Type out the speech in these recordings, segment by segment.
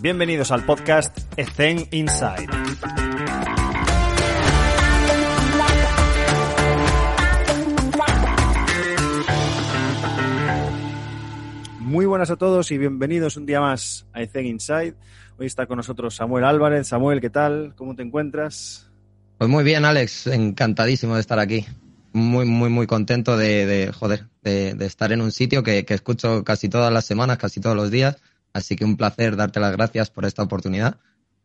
Bienvenidos al podcast Ethen Inside. Muy buenas a todos y bienvenidos un día más a Ethen Inside. Hoy está con nosotros Samuel Álvarez. Samuel, ¿qué tal? ¿Cómo te encuentras? Pues muy bien, Alex. Encantadísimo de estar aquí. Muy, muy, muy contento de, de joder, de, de, estar en un sitio que, que escucho casi todas las semanas, casi todos los días. Así que un placer darte las gracias por esta oportunidad.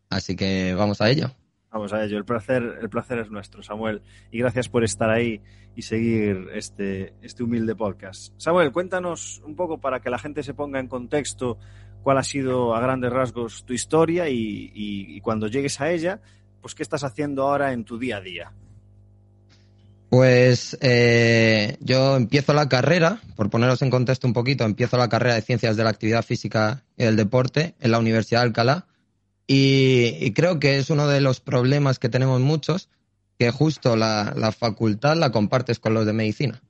Así que vamos a ello. Vamos a ello. El placer, el placer es nuestro, Samuel. Y gracias por estar ahí y seguir este, este humilde podcast. Samuel, cuéntanos un poco para que la gente se ponga en contexto cuál ha sido a grandes rasgos tu historia y, y, y cuando llegues a ella, pues qué estás haciendo ahora en tu día a día. Pues eh, yo empiezo la carrera, por poneros en contexto un poquito, empiezo la carrera de Ciencias de la Actividad Física y del Deporte en la Universidad de Alcalá y, creo que es uno de los problemas que tenemos muchos, que justo la, la, facultad la compartes con los de medicina.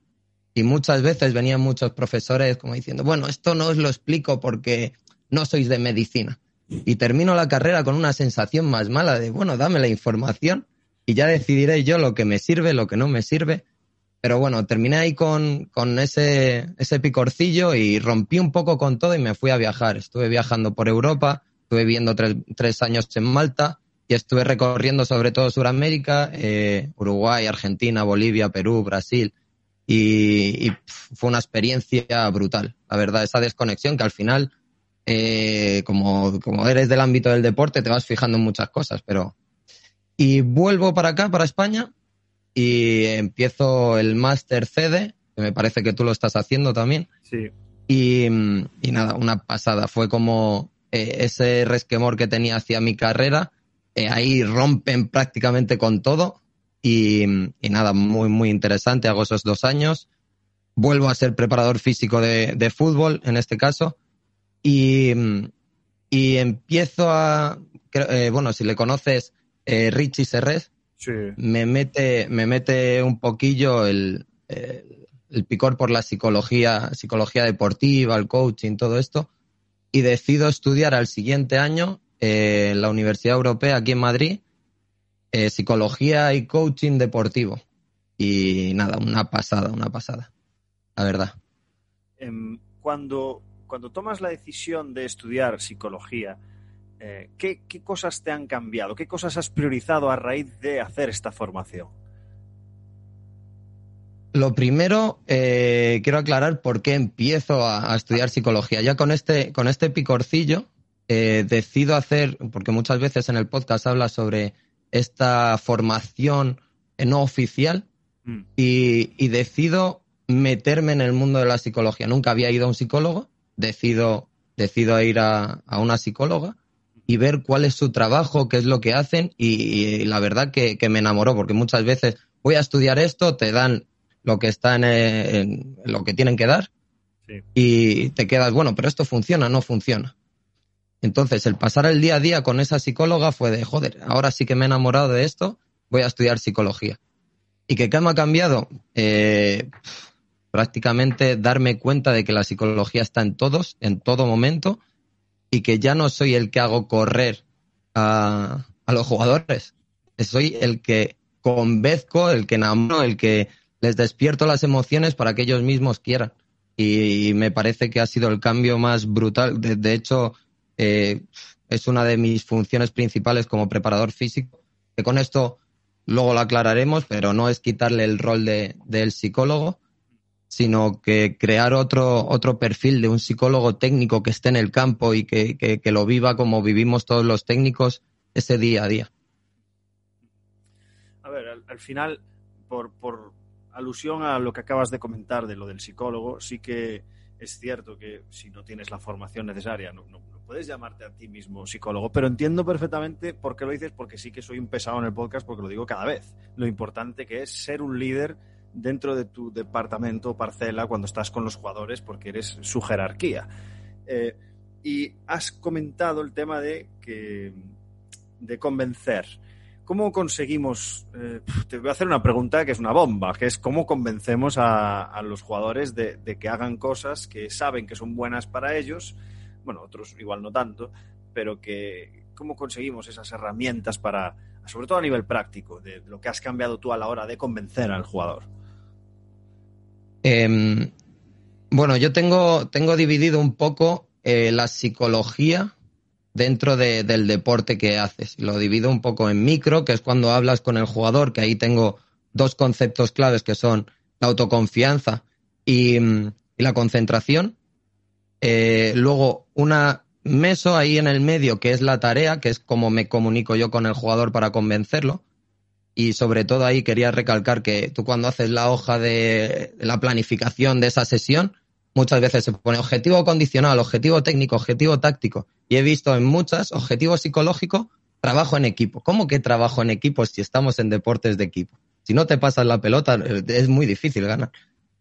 Y muchas veces venían muchos profesores como diciendo, bueno, esto no os lo explico porque no sois de medicina. Y termino la carrera con una sensación más mala de, bueno, dame la información y ya decidiré yo lo que me sirve, lo que no me sirve. Pero bueno, terminé ahí con, con ese, ese picorcillo y rompí un poco con todo y me fui a viajar. Estuve viajando por Europa, estuve viviendo tres, años en Malta y estuve recorriendo sobre todo Sudamérica, eh, Uruguay, Argentina, Bolivia, Perú, Brasil. Y, y, fue una experiencia brutal, la verdad, esa desconexión que al final, eh, como, como eres del ámbito del deporte, te vas fijando en muchas cosas, pero y vuelvo para acá, para España, y empiezo el máster CD, que me parece que tú lo estás haciendo también. Sí. Y, y nada, una pasada. Fue como eh, ese resquemor que tenía hacia mi carrera, eh, ahí rompen prácticamente con todo. Y, y, nada, muy, muy interesante. Hago esos dos años. Vuelvo a ser preparador físico de, de fútbol, en este caso. Y, y empiezo a, eh, bueno, si le conoces, eh, Richie Serres, sí. me, mete, me mete un poquillo el, el, el, picor por la psicología, psicología deportiva, el coaching, todo esto, y decido estudiar al siguiente año eh, en la Universidad Europea aquí en Madrid, eh, psicología y coaching deportivo. Y nada, una pasada, una pasada, la verdad. Cuando, cuando tomas la decisión de estudiar psicología, eh, ¿qué, ¿qué, cosas te han cambiado? ¿Qué cosas has priorizado a raíz de hacer esta formación? Lo primero, eh, quiero aclarar por qué empiezo a, a, estudiar psicología. Ya con este, con este picorcillo eh, decido hacer, porque muchas veces en el podcast habla sobre esta formación no oficial mm. y, y decido meterme en el mundo de la psicología. Nunca había ido a un psicólogo, decido, decido ir a, a una psicóloga y ver cuál es su trabajo, qué es lo que hacen y, y la verdad que, que, me enamoró porque muchas veces voy a estudiar esto, te dan lo que está en, en lo que tienen que dar sí. y te quedas, bueno, pero esto funciona, no funciona. Entonces, el pasar el día a día con esa psicóloga fue de, joder, ahora sí que me he enamorado de esto, voy a estudiar psicología. ¿Y que qué me ha cambiado? Eh, prácticamente darme cuenta de que la psicología está en todos, en todo momento, y que ya no soy el que hago correr a, a los jugadores, soy el que convezco, el que enamoro, el que les despierto las emociones para que ellos mismos quieran. Y, me parece que ha sido el cambio más brutal. De, de hecho, eh, es una de mis funciones principales como preparador físico, que con esto luego lo aclararemos, pero no es quitarle el rol de, del psicólogo, sino que crear otro, otro perfil de un psicólogo técnico que esté en el campo y que, que, lo viva como vivimos todos los técnicos ese día a día. A ver, al, al final, por, por, alusión a lo que acabas de comentar de lo del psicólogo, sí que es cierto que si no tienes la formación necesaria, no, no, no, puedes llamarte a ti mismo psicólogo, pero entiendo perfectamente por qué lo dices, porque sí que soy un pesado en el podcast, porque lo digo cada vez. Lo importante que es ser un líder dentro de tu departamento o parcela cuando estás con los jugadores, porque eres su jerarquía. Eh, y has comentado el tema de que de convencer. ¿Cómo conseguimos? Eh, te voy a hacer una pregunta que es una bomba, que es cómo convencemos a, a los jugadores de, de, que hagan cosas que saben que son buenas para ellos, bueno, otros igual no tanto, pero que cómo conseguimos esas herramientas para, sobre todo a nivel práctico, de lo que has cambiado tú a la hora de convencer al jugador. Em, bueno, yo tengo, tengo dividido un poco eh, la psicología dentro del deporte que haces. Lo divido un poco en micro, que es cuando hablas con el jugador, que ahí tengo dos conceptos claves que son la autoconfianza y, la concentración. Eh, luego, una meso ahí en el medio, que es la tarea, que es como me comunico yo con el jugador para convencerlo. Y sobre todo ahí quería recalcar que tú cuando haces la hoja de la planificación de esa sesión, muchas veces se pone objetivo condicional, objetivo técnico, objetivo táctico. Y he visto en muchas objetivo psicológico, trabajo en equipo. ¿Cómo que trabajo en equipo si estamos en deportes de equipo? Si no te pasas la pelota, es muy difícil ganar.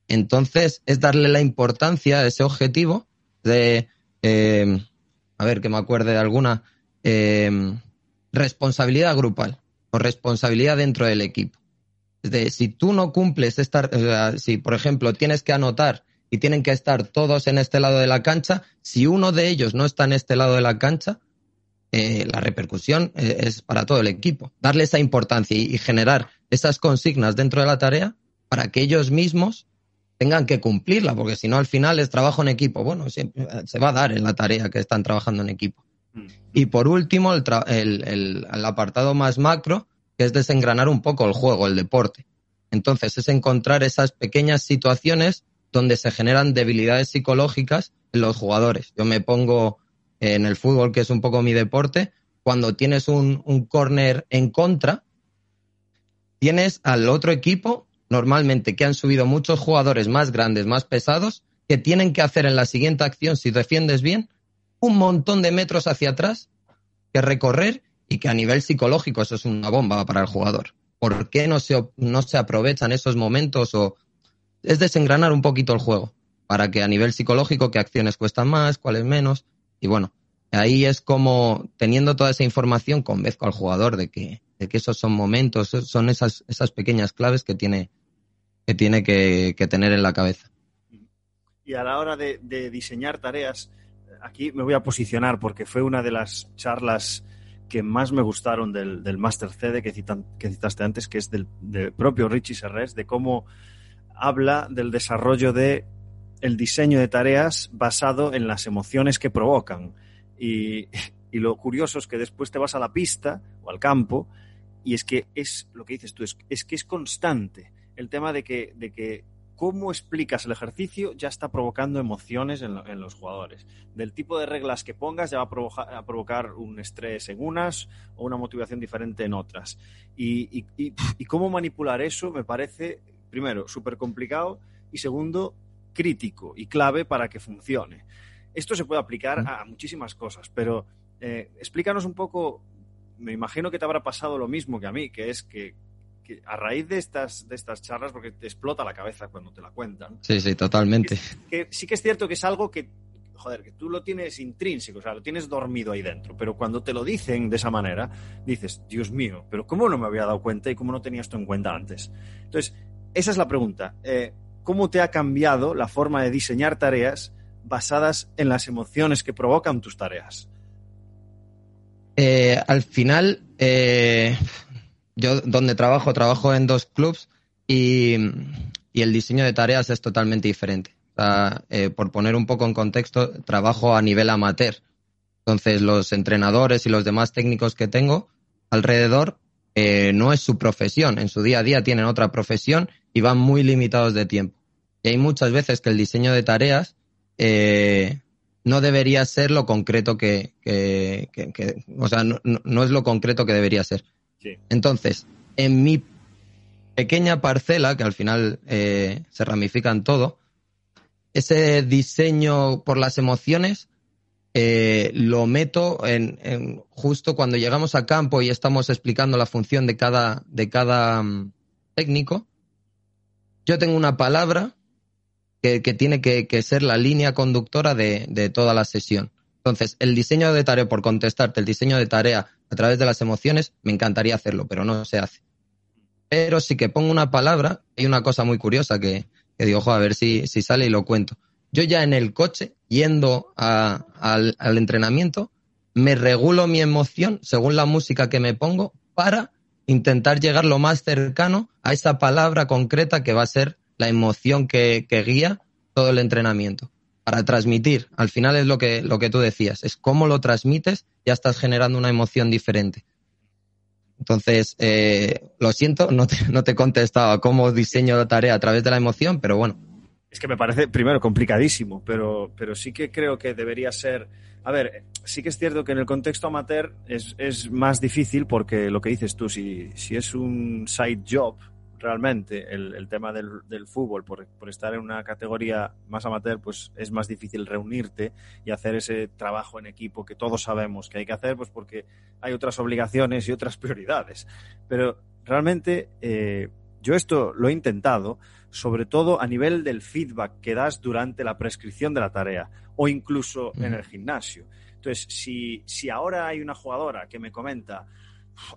Entonces, es darle la importancia a ese objetivo de, eh, a ver, que me acuerde de alguna, eh, responsabilidad grupal o responsabilidad dentro del equipo. De, si tú no cumples esta, si por ejemplo tienes que anotar y tienen que estar todos en este lado de la cancha, si uno de ellos no está en este lado de la cancha, eh, la repercusión eh, es para todo el equipo. Darle esa importancia y, generar esas consignas dentro de la tarea para que ellos mismos tengan que cumplirla, porque si no al final es trabajo en equipo. Bueno, se, se va a dar en la tarea que están trabajando en equipo. Y por último, el, apartado más macro, que es desengranar un poco el juego, el deporte. Entonces, es encontrar esas pequeñas situaciones donde se generan debilidades psicológicas en los jugadores. Yo me pongo en el fútbol, que es un poco mi deporte, cuando tienes un, un córner en contra, tienes al otro equipo, normalmente que han subido muchos jugadores más grandes, más pesados, que tienen que hacer en la siguiente acción, si defiendes bien, un montón de metros hacia atrás que recorrer y que a nivel psicológico eso es una bomba para el jugador. ¿Por qué no se, no se aprovechan esos momentos o es desengranar un poquito el juego para que a nivel psicológico qué acciones cuestan más, cuáles menos y bueno, ahí es como teniendo toda esa información convenzco al jugador de que, de que esos son momentos, son esas, esas pequeñas claves que tiene que, tiene que, tener en la cabeza. Y a la hora de diseñar tareas, aquí me voy a posicionar porque fue una de las charlas que más me gustaron del, del Master CD que, que, citaste antes, que es del, propio Richie Serres, de cómo habla del desarrollo de el diseño de tareas basado en las emociones que provocan. Y, y, lo curioso es que después te vas a la pista o al campo y es que es lo que dices tú, es, es que es constante el tema de que, de que cómo explicas el ejercicio ya está provocando emociones en, los jugadores. Del tipo de reglas que pongas ya va a, provocar un estrés en unas o una motivación diferente en otras. Y, cómo manipular eso me parece, primero, súper complicado y segundo, crítico y clave para que funcione. Esto se puede aplicar a muchísimas cosas, pero eh, explícanos un poco, me imagino que te habrá pasado lo mismo que a mí, que es que a raíz de estas, de estas charlas, porque te explota la cabeza cuando te la cuentan. Sí, sí, totalmente. Que, sí que es cierto que es algo que, joder, que tú lo tienes intrínseco, o sea, lo tienes dormido ahí dentro, pero cuando te lo dicen de esa manera, dices, Dios mío, pero ¿cómo no me había dado cuenta y cómo no tenía esto en cuenta antes? Entonces, esa es la pregunta. Eh, ¿Cómo te ha cambiado la forma de diseñar tareas basadas en las emociones que provocan tus tareas? Eh, al final, eh, yo donde trabajo, trabajo en dos clubs y, el diseño de tareas es totalmente diferente. Eh, por poner un poco en contexto, trabajo a nivel amateur. Entonces, los entrenadores y los demás técnicos que tengo alrededor eh, no es su profesión. En su día a día tienen otra profesión y van muy limitados de tiempo. Y hay muchas veces que el diseño de tareas eh, no debería ser lo concreto que, o sea, no, es lo concreto que debería ser. Entonces, en mi pequeña parcela, que al final eh, se ramifica en todo, ese diseño por las emociones eh, lo meto en, justo cuando llegamos a campo y estamos explicando la función de cada, de cada mm, técnico. Yo tengo una palabra que, tiene que, ser la línea conductora de, de toda la sesión. Entonces, el diseño de tarea, por contestarte, el diseño de tarea a través de las emociones, me encantaría hacerlo, pero no se hace. Pero sí que pongo una palabra, hay una cosa muy curiosa que, digo, ojo, a ver si, si sale y lo cuento. Yo ya en el coche, yendo al, entrenamiento, me regulo mi emoción según la música que me pongo para intentar llegar lo más cercano a esa palabra concreta que va a ser la emoción que, guía todo el entrenamiento. Para transmitir, al final es lo que, lo que tú decías, es cómo lo transmites, ya estás generando una emoción diferente. Entonces, eh, lo siento, no te, no te he contestado cómo diseño la tarea a través de la emoción, pero bueno. Es que me parece, primero, complicadísimo, pero, pero sí que creo que debería ser a ver, sí que es cierto que en el contexto amateur es, es más difícil porque lo que dices tú, si, si es un side job, realmente el, el tema del, del fútbol, por, por, estar en una categoría más amateur, pues es más difícil reunirte y hacer ese trabajo en equipo que todos sabemos que hay que hacer, pues porque hay otras obligaciones y otras prioridades. Pero realmente eh, yo esto lo he intentado, sobre todo a nivel del feedback que das durante la prescripción de la tarea o incluso en el gimnasio. Entonces, si, si ahora hay una jugadora que me comenta,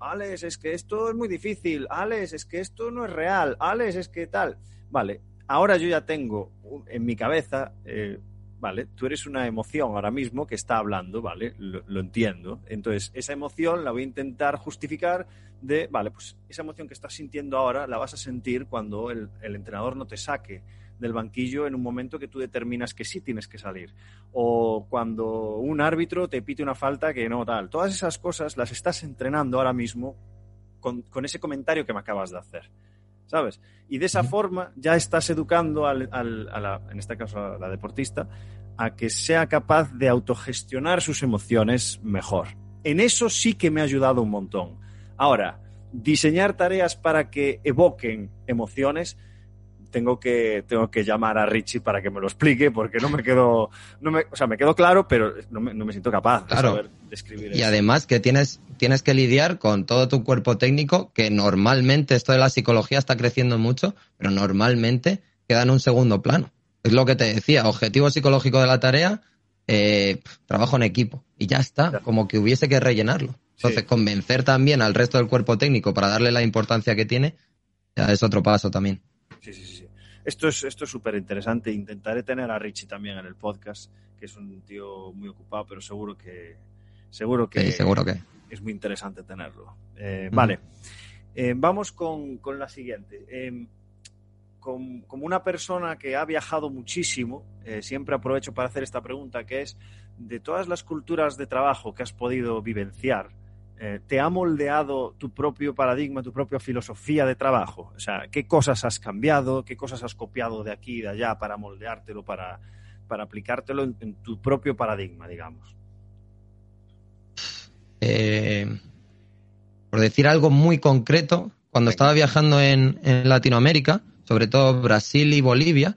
Alex, es que esto es muy difícil, Alex, es que esto no es real, Alex, es que tal. Vale, ahora yo ya tengo en mi cabeza, eh, vale, tú eres una emoción ahora mismo que está hablando, vale, lo, entiendo. Entonces, esa emoción la voy a intentar justificar de, vale, pues esa emoción que estás sintiendo ahora la vas a sentir cuando el entrenador no te saque del banquillo en un momento que tú determinas que sí tienes que salir. O cuando un árbitro te pite una falta que no tal. Todas esas cosas las estás entrenando ahora mismo con, con ese comentario que me acabas de hacer. ¿Sabes? Y de esa forma ya estás educando al, al, a la, en este caso a la deportista, a que sea capaz de autogestionar sus emociones mejor. En eso sí que me ha ayudado un montón. Ahora, diseñar tareas para que evoquen emociones, tengo que, tengo que llamar a Richie para que me lo explique, porque no me quedo, no me, o sea, me quedo claro, pero no me, no me siento capaz claro. de saber describir Y eso. además que tienes, tienes que lidiar con todo tu cuerpo técnico, que normalmente esto de la psicología está creciendo mucho, pero normalmente queda en un segundo plano. Es lo que te decía, objetivo psicológico de la tarea, eh, trabajo en equipo. Y ya está, claro. como que hubiese que rellenarlo. Entonces, sí. convencer también al resto del cuerpo técnico para darle la importancia que tiene, ya es otro paso también. Sí, sí, sí. Esto es esto es súper interesante. Intentaré tener a Richie también en el podcast, que es un tío muy ocupado, pero seguro que seguro que, sí, seguro que. es muy interesante tenerlo. Eh, mm. Vale, eh, vamos con, con, la siguiente. Eh, con, como una persona que ha viajado muchísimo, eh, siempre aprovecho para hacer esta pregunta, que es de todas las culturas de trabajo que has podido vivenciar, eh, ¿te ha moldeado tu propio paradigma, tu propia filosofía de trabajo? O sea, ¿qué cosas has cambiado? ¿Qué cosas has copiado de aquí y de allá para moldeártelo, para, para aplicártelo en, en, tu propio paradigma, digamos? Eh, por decir algo muy concreto, cuando estaba viajando en, en, Latinoamérica, sobre todo Brasil y Bolivia,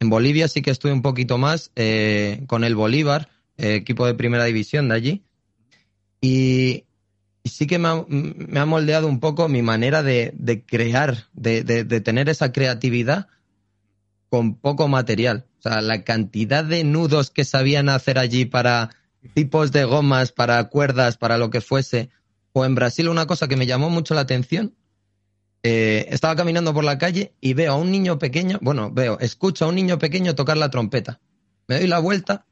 en Bolivia sí que estuve un poquito más eh, con el Bolívar, eh, equipo de primera división de allí, y, sí que me ha, moldeado un poco mi manera de, crear, de, tener esa creatividad con poco material. O sea, la cantidad de nudos que sabían hacer allí para tipos de gomas, para cuerdas, para lo que fuese. O en Brasil una cosa que me llamó mucho la atención. Eh, estaba caminando por la calle y veo a un niño pequeño, bueno, veo, escucho a un niño pequeño tocar la trompeta. Me doy la vuelta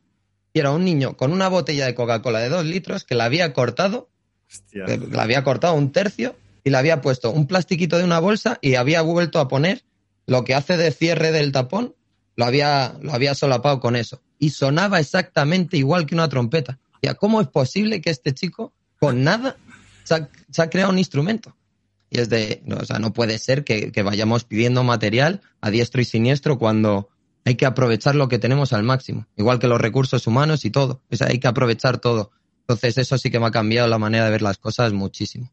y era un niño con una botella de Coca-Cola de dos litros que la había cortado Hostia. La había cortado un tercio y le había puesto un plastiquito de una bolsa y había vuelto a poner lo que hace de cierre del tapón, lo había, lo había solapado con eso. Y sonaba exactamente igual que una trompeta. Ya, ¿cómo es posible que este chico, con nada, se ha creado un instrumento? Y es de, no, o sea, no puede ser que, que vayamos pidiendo material a diestro y siniestro cuando hay que aprovechar lo que tenemos al máximo. Igual que los recursos humanos y todo. O sea, hay que aprovechar todo. Entonces eso sí que me ha cambiado la manera de ver las cosas muchísimo.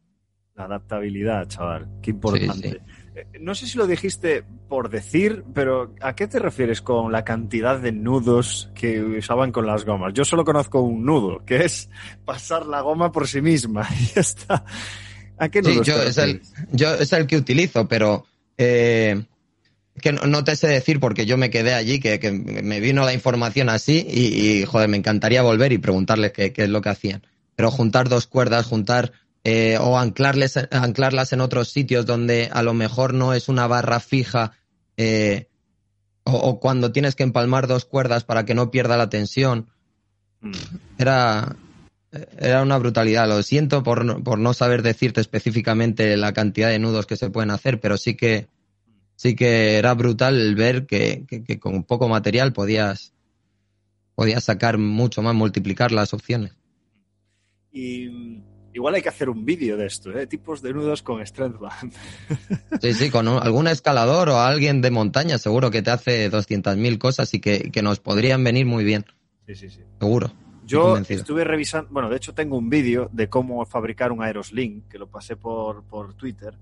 La adaptabilidad, chaval, qué importante. Sí, sí. No sé si lo dijiste por decir, pero ¿a qué te refieres con la cantidad de nudos que usaban con las gomas? Yo solo conozco un nudo, que es pasar la goma por sí misma y ya está. ¿A qué nudo sí, yo es, el, yo es el que utilizo, pero eh, que no, no, te sé decir porque yo me quedé allí, que, que me vino la información así y, y, joder, me encantaría volver y preguntarles qué, qué, es lo que hacían. Pero juntar dos cuerdas, juntar eh, o anclarles, anclarlas en otros sitios donde a lo mejor no es una barra fija eh, o, o, cuando tienes que empalmar dos cuerdas para que no pierda la tensión. Mm. Era, era una brutalidad. Lo siento por por no saber decirte específicamente la cantidad de nudos que se pueden hacer, pero sí que sí que era brutal ver que, que, con poco material podías, podías sacar mucho más, multiplicar las opciones. Y igual hay que hacer un vídeo de esto, ¿eh? tipos de nudos con Strength Band. Sí, sí, con algún escalador o alguien de montaña seguro que te hace 200.000 cosas y que, que, nos podrían venir muy bien. Sí, sí, sí. Seguro. Yo estuve revisando, bueno, de hecho tengo un vídeo de cómo fabricar un Aerosling, que lo pasé por, por Twitter,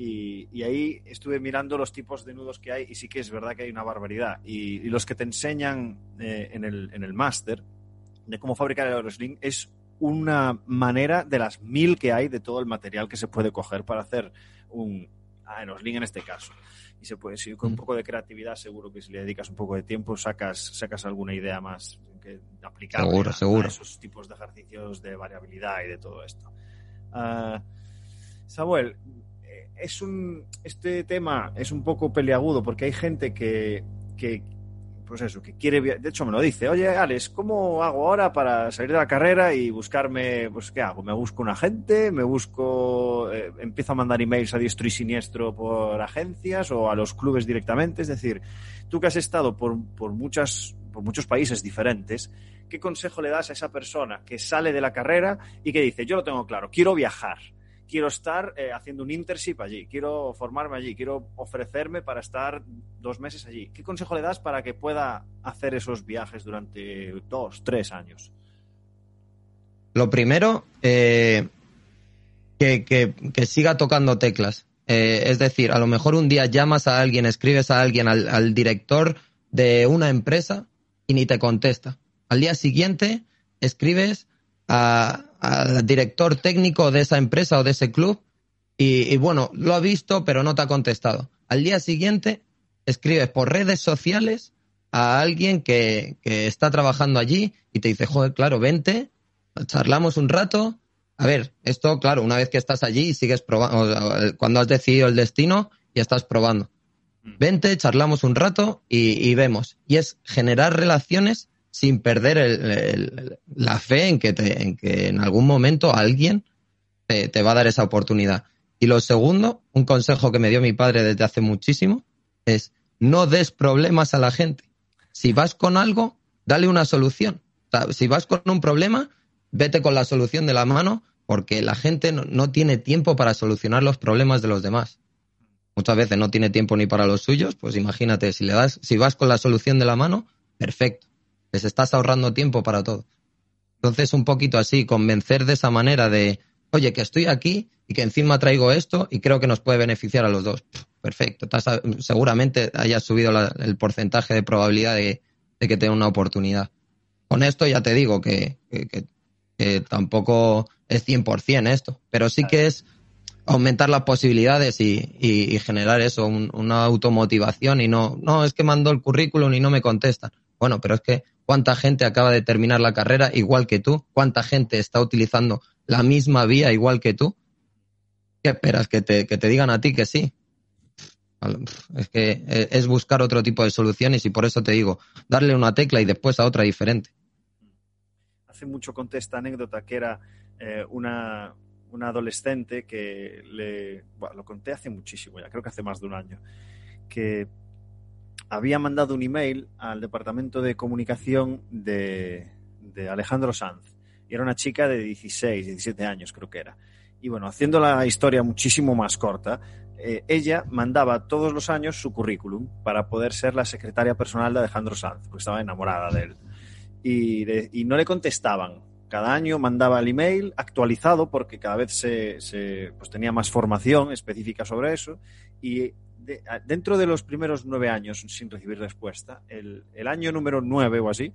y, ahí estuve mirando los tipos de nudos que hay y sí que es verdad que hay una barbaridad. Y, los que te enseñan eh, en el, en el máster de cómo fabricar el Aerosling es una manera de las mil que hay de todo el material que se puede coger para hacer un Aerosling en este caso. Y se puede, si con un mm. poco de creatividad, seguro que si le dedicas un poco de tiempo, sacas, sacas alguna idea más que aplicable seguro, a, esos tipos de ejercicios de variabilidad y de todo esto. Uh, Samuel, es un, este tema es un poco peleagudo porque hay gente que, que pues eso, que quiere, de hecho me lo dice, oye Alex, ¿cómo hago ahora para salir de la carrera y buscarme, pues qué hago? ¿Me busco un agente? ¿Me busco, eh, empiezo a mandar emails a diestro y siniestro por agencias o a los clubes directamente? Es decir, tú que has estado por, por, muchas, por muchos países diferentes, ¿qué consejo le das a esa persona que sale de la carrera y que dice, yo lo tengo claro, quiero viajar? Quiero estar eh, haciendo un internship allí, quiero formarme allí, quiero ofrecerme para estar dos meses allí. ¿Qué consejo le das para que pueda hacer esos viajes durante dos, tres años? Lo primero, eh, que, siga tocando teclas. Eh, es decir, a lo mejor un día llamas a alguien, escribes a alguien, al, director de una empresa y ni te contesta. Al día siguiente escribes al director técnico de esa empresa o de ese club y, bueno, lo ha visto pero no te ha contestado. Al día siguiente escribes por redes sociales a alguien que, que está trabajando allí y te dice, joder, claro, vente, charlamos un rato. A ver, esto, claro, una vez que estás allí y sigues probando, cuando has decidido el destino y estás probando. Mm. Vente, charlamos un rato y, y vemos. Y es generar relaciones sin perder la fe en que, en que en algún momento alguien te, va a dar esa oportunidad. Y lo segundo, un consejo que me dio mi padre desde hace muchísimo, es no des problemas a la gente. Si vas con algo, dale una solución. si vas con un problema, vete con la solución de la mano, porque la gente no, no, tiene tiempo para solucionar los problemas de los demás. Muchas veces no tiene tiempo ni para los suyos, pues imagínate, si le das, si vas con la solución de la mano, perfecto les estás ahorrando tiempo para todo. Entonces, un poquito así, convencer de esa manera de, oye, que estoy aquí y que encima traigo esto y creo que nos puede beneficiar a los dos. Perfecto. seguramente hayas subido el porcentaje de probabilidad de, que tenga una oportunidad. Con esto ya te digo que, tampoco es 100% esto, pero sí que es aumentar las posibilidades y, generar eso, una automotivación y no, no, es que mando el currículum y no me contestan. Bueno, pero es que cuánta gente acaba de terminar la carrera igual que tú, cuánta gente está utilizando la misma vía igual que tú. ¿Qué esperas? ¿Que te, que te digan a ti que sí? Es que eh, es buscar otro tipo de soluciones y por eso te digo, darle una tecla y después a otra diferente. Hace mucho conté esta anécdota que era eh, una, adolescente que le. Bueno, lo conté hace muchísimo ya, creo que hace más de un año. Que había mandado un email al departamento de comunicación de, Alejandro Sanz. Y era una chica de 16, 17 años, creo que era. Y bueno, haciendo la historia muchísimo más corta, eh, ella mandaba todos los años su currículum para poder ser la secretaria personal de Alejandro Sanz, porque estaba enamorada de él. Y, no le contestaban. Cada año mandaba el email actualizado porque cada vez se, se pues tenía más formación específica sobre eso. Y dentro de los primeros nueve años sin recibir respuesta, el, año número nueve o así,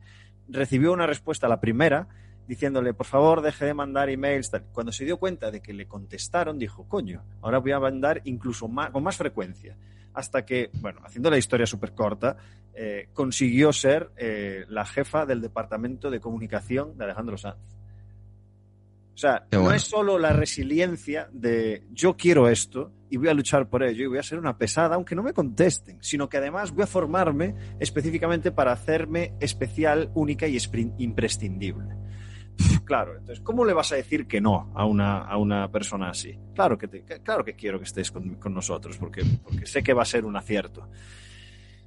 recibió una respuesta la primera diciéndole, por favor, deje de mandar emails. Cuando se dio cuenta de que le contestaron, dijo, coño, ahora voy a mandar incluso con más frecuencia. Hasta que, bueno, haciendo la historia súper corta, eh, consiguió ser eh, la jefa del departamento de comunicación de Alejandro Sanz. O sea, no es solo la resiliencia de yo quiero esto y voy a luchar por ello y voy a ser una pesada aunque no me contesten, sino que además voy a formarme específicamente para hacerme especial, única y imprescindible. Claro, entonces, ¿cómo le vas a decir que no a una, a una persona así? Claro que, te, claro que quiero que estés con, con nosotros, porque, porque sé que va a ser un acierto.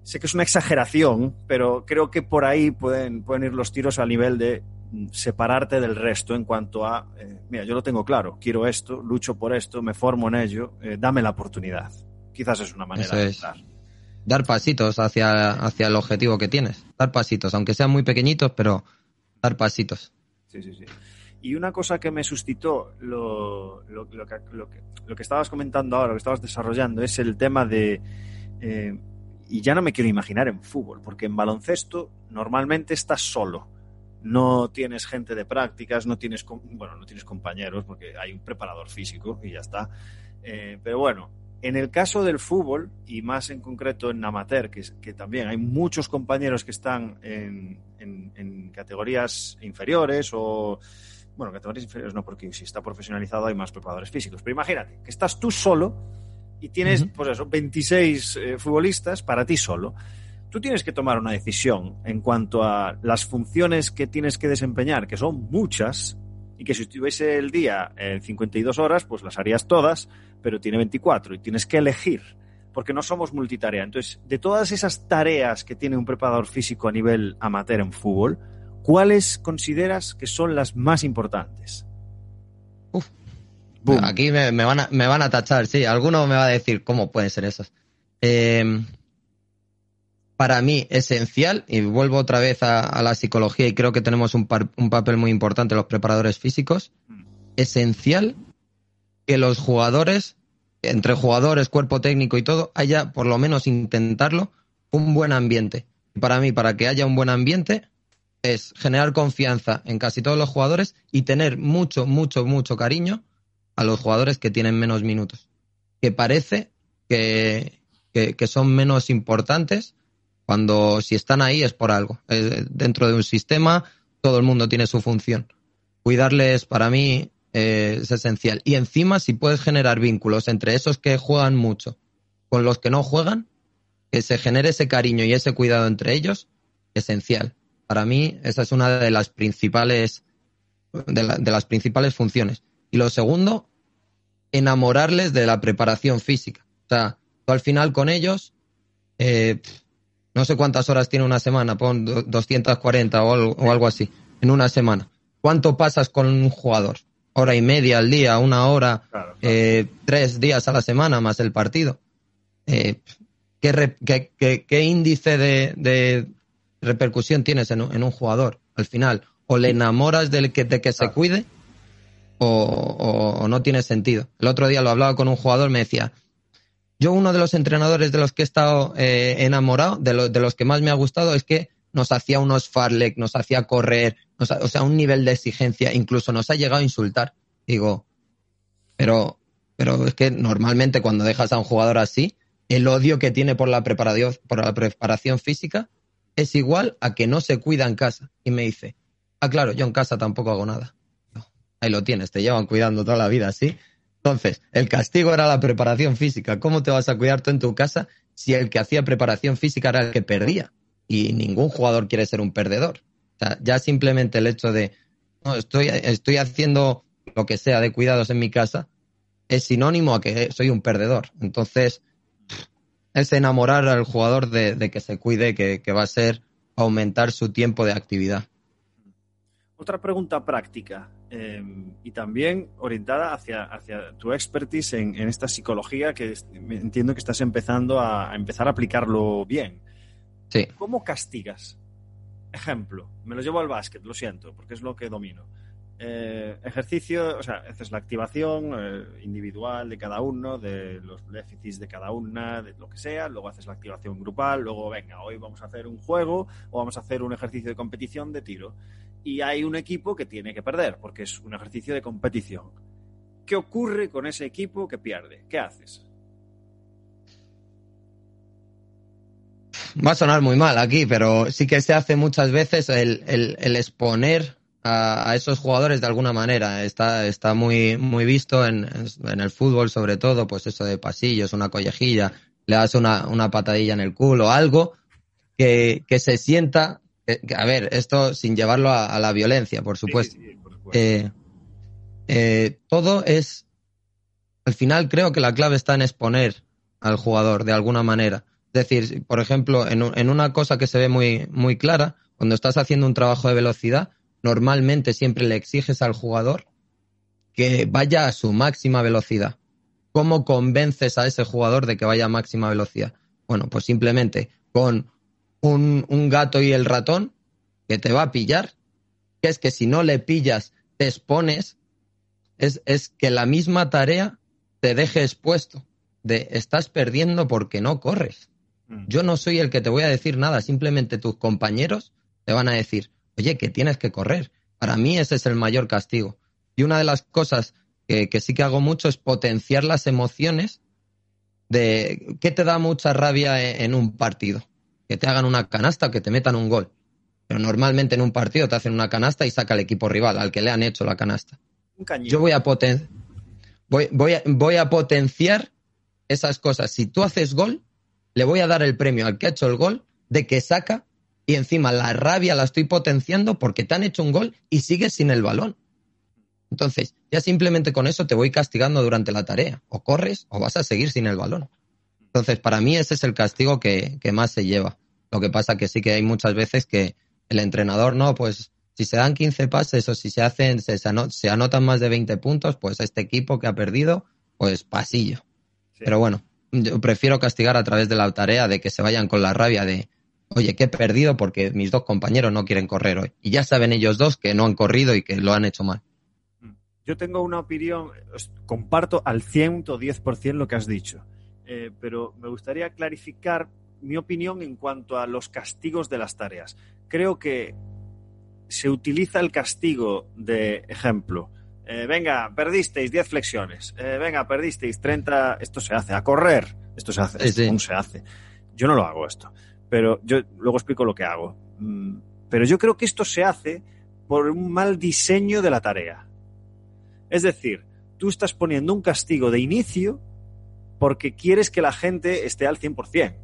Sé que es una exageración, pero creo que por ahí pueden, pueden ir los tiros a nivel de separarte del resto en cuanto a, eh, mira, yo lo tengo claro, quiero esto, lucho por esto, me formo en ello, eh, dame la oportunidad. Quizás es una manera Eso de es. Dar pasitos hacia, hacia el objetivo que tienes. Dar pasitos, aunque sean muy pequeñitos, pero dar pasitos. Sí, sí, sí. Y una cosa que me suscitó lo, lo, lo que, lo, que, lo que estabas comentando ahora, lo que estabas desarrollando, es el tema de... eh, y ya no me quiero imaginar en fútbol, porque en baloncesto normalmente estás solo. No tienes gente de prácticas, no tienes, bueno, no tienes compañeros, porque hay un preparador físico y ya está. Eh, pero bueno, en el caso del fútbol, y más en concreto en amateur, que, también hay muchos compañeros que están en, en- en categorías inferiores o... Bueno, categorías inferiores no, porque si está profesionalizado hay más preparadores físicos. Pero imagínate que estás tú solo y tienes, pues eso, 26 eh, futbolistas para ti solo. Tú tienes que tomar una decisión en cuanto a las funciones que tienes que desempeñar, que son muchas, y que si estuviese el día en 52 horas, pues las harías todas, pero tiene 24 y tienes que elegir, porque no somos multitarea. Entonces, de todas esas tareas que tiene un preparador físico a nivel amateur en fútbol, ¿cuáles consideras que son las más importantes? Uf. Boom. Aquí me, me van a, me van a tachar, sí. Alguno me va a decir cómo pueden ser esos. Eh, para mí, esencial, y vuelvo otra vez a, la psicología y creo que tenemos un, par- un papel muy importante los preparadores físicos, esencial que los jugadores, entre jugadores, cuerpo técnico y todo, haya por lo menos intentarlo un buen ambiente. Para mí, para que haya un buen ambiente, es generar confianza en casi todos los jugadores y tener mucho, mucho, mucho cariño a los jugadores que tienen menos minutos. Que parece que, que son menos importantes cuando si están ahí es por algo. Eh, dentro de un sistema todo el mundo tiene su función. Cuidarles para mí eh, es esencial. Y encima si puedes generar vínculos entre esos que juegan mucho con los que no juegan, que se genere ese cariño y ese cuidado entre ellos, esencial. Para mí esa es una de las principales de, la- de las principales funciones. Y lo segundo, enamorarles de la preparación física. O sea, tú al final con ellos, eh, no sé cuántas horas tiene una semana, pon do- 240 o algo, o algo así, en una semana. ¿Cuánto pasas con un jugador? Hora y media al día, una hora, Claro, claro. eh, tres días a la semana más el partido. Eh, ¿qué, re- qué- qué- qué índice de, de repercusión tienes en un, en un jugador? Al final, o le enamoras del que, de que se cuide o, o- o no tiene sentido. El otro día lo hablaba con un jugador, me decía, yo uno de los entrenadores de los que he estado eh, enamorado, de, lo- de los que más me ha gustado, es que nos hacía unos farlek, nos hacía correr, nos ha- o sea, un nivel de exigencia, incluso nos ha llegado a insultar. Digo, pero, pero es que normalmente cuando dejas a un jugador así, el odio que tiene por la preparación, por la preparación física es igual a que no se cuida en casa. Y me dice, ah, claro, yo en casa tampoco hago nada. Ahí lo tienes, te llevan cuidando toda la vida así. Entonces, el castigo era la preparación física. ¿Cómo te vas a cuidar tú en tu casa si el que hacía preparación física era el que perdía? Y ningún jugador quiere ser un perdedor. O sea, ya simplemente el hecho de, no, estoy, estoy haciendo lo que sea de cuidados en mi casa, es sinónimo a que soy un perdedor. Entonces, es enamorar al jugador de, que se cuide, que va a ser aumentar su tiempo de actividad. Otra pregunta práctica eh, y también orientada hacia, hacia tu expertise en, en esta psicología que entiendo que estás empezando a, a empezar a aplicarlo bien. Sí. ¿Cómo castigas? Ejemplo, me lo llevo al básquet, lo siento, porque es lo que domino. Eh, ejercicio, o sea, haces la activación eh, individual de cada uno, de los déficits de cada una, de lo que sea, luego haces la activación grupal, luego venga, hoy vamos a hacer un juego o vamos a hacer un ejercicio de competición de tiro. Y hay un equipo que tiene que perder, porque es un ejercicio de competición. ¿Qué ocurre con ese equipo que pierde? ¿Qué haces? Va a sonar muy mal aquí, pero sí que se hace muchas veces el, exponer a, a esos jugadores de alguna manera. Está, está muy, muy visto en, en el fútbol, sobre todo, pues eso de pasillos, una collejilla, le das una, una patadilla en el culo, algo que, que se sienta. Que, a ver, esto sin llevarlo a, a la violencia, por supuesto. Sí, sí, sí, por supuesto. Eh, eh, todo es, al final creo que la clave está en exponer al jugador de alguna manera. Es decir, por ejemplo, en, en una cosa que se ve muy, muy clara, cuando estás haciendo un trabajo de velocidad, normalmente siempre le exiges al jugador que vaya a su máxima velocidad. ¿Cómo convences a ese jugador de que vaya a máxima velocidad? Bueno, pues simplemente con un, un gato y el ratón que te va a pillar, que es que si no le pillas, te expones, es, es que la misma tarea te deje expuesto de estás perdiendo porque no corres. Mm. Yo no soy el que te voy a decir nada, simplemente tus compañeros te van a decir, oye, que tienes que correr. Para mí ese es el mayor castigo. Y una de las cosas que, sí que hago mucho es potenciar las emociones de qué te da mucha rabia en, un partido. Que te hagan una canasta o que te metan un gol. Pero normalmente en un partido te hacen una canasta y saca el equipo rival, al que le han hecho la canasta. Yo voy a, poten voy, voy, voy a potenciar esas cosas. Si tú haces gol, le voy a dar el premio al que ha hecho el gol de que saca y encima la rabia la estoy potenciando porque te han hecho un gol y sigues sin el balón. Entonces, ya simplemente con eso te voy castigando durante la tarea. O corres o vas a seguir sin el balón. Entonces, para mí ese es el castigo que, más se lleva. Lo que pasa que sí que hay muchas veces que el entrenador, no, pues si se dan 15 pases o si se hacen, se, se anotan más de 20 puntos, pues este equipo que ha perdido, pues pasillo. Pero bueno, yo prefiero castigar a través de la tarea de que se vayan con la rabia de, oye, que he perdido porque mis dos compañeros no quieren correr hoy. Y ya saben ellos dos que no han corrido y que lo han hecho mal. Yo tengo una opinión, comparto al 110% lo que has dicho, eh, pero me gustaría clarificar mi opinión en cuanto a los castigos de las tareas. Creo que se utiliza el castigo de ejemplo. Eh, venga, perdisteis 10 flexiones. Eh, venga, perdisteis 30. Esto se hace. A correr. Esto se hace. Esto se hace. Yo no lo hago esto. Pero yo luego explico lo que hago. Mm, pero yo creo que esto se hace por un mal diseño de la tarea. Es decir, tú estás poniendo un castigo de inicio porque quieres que la gente esté al 100%.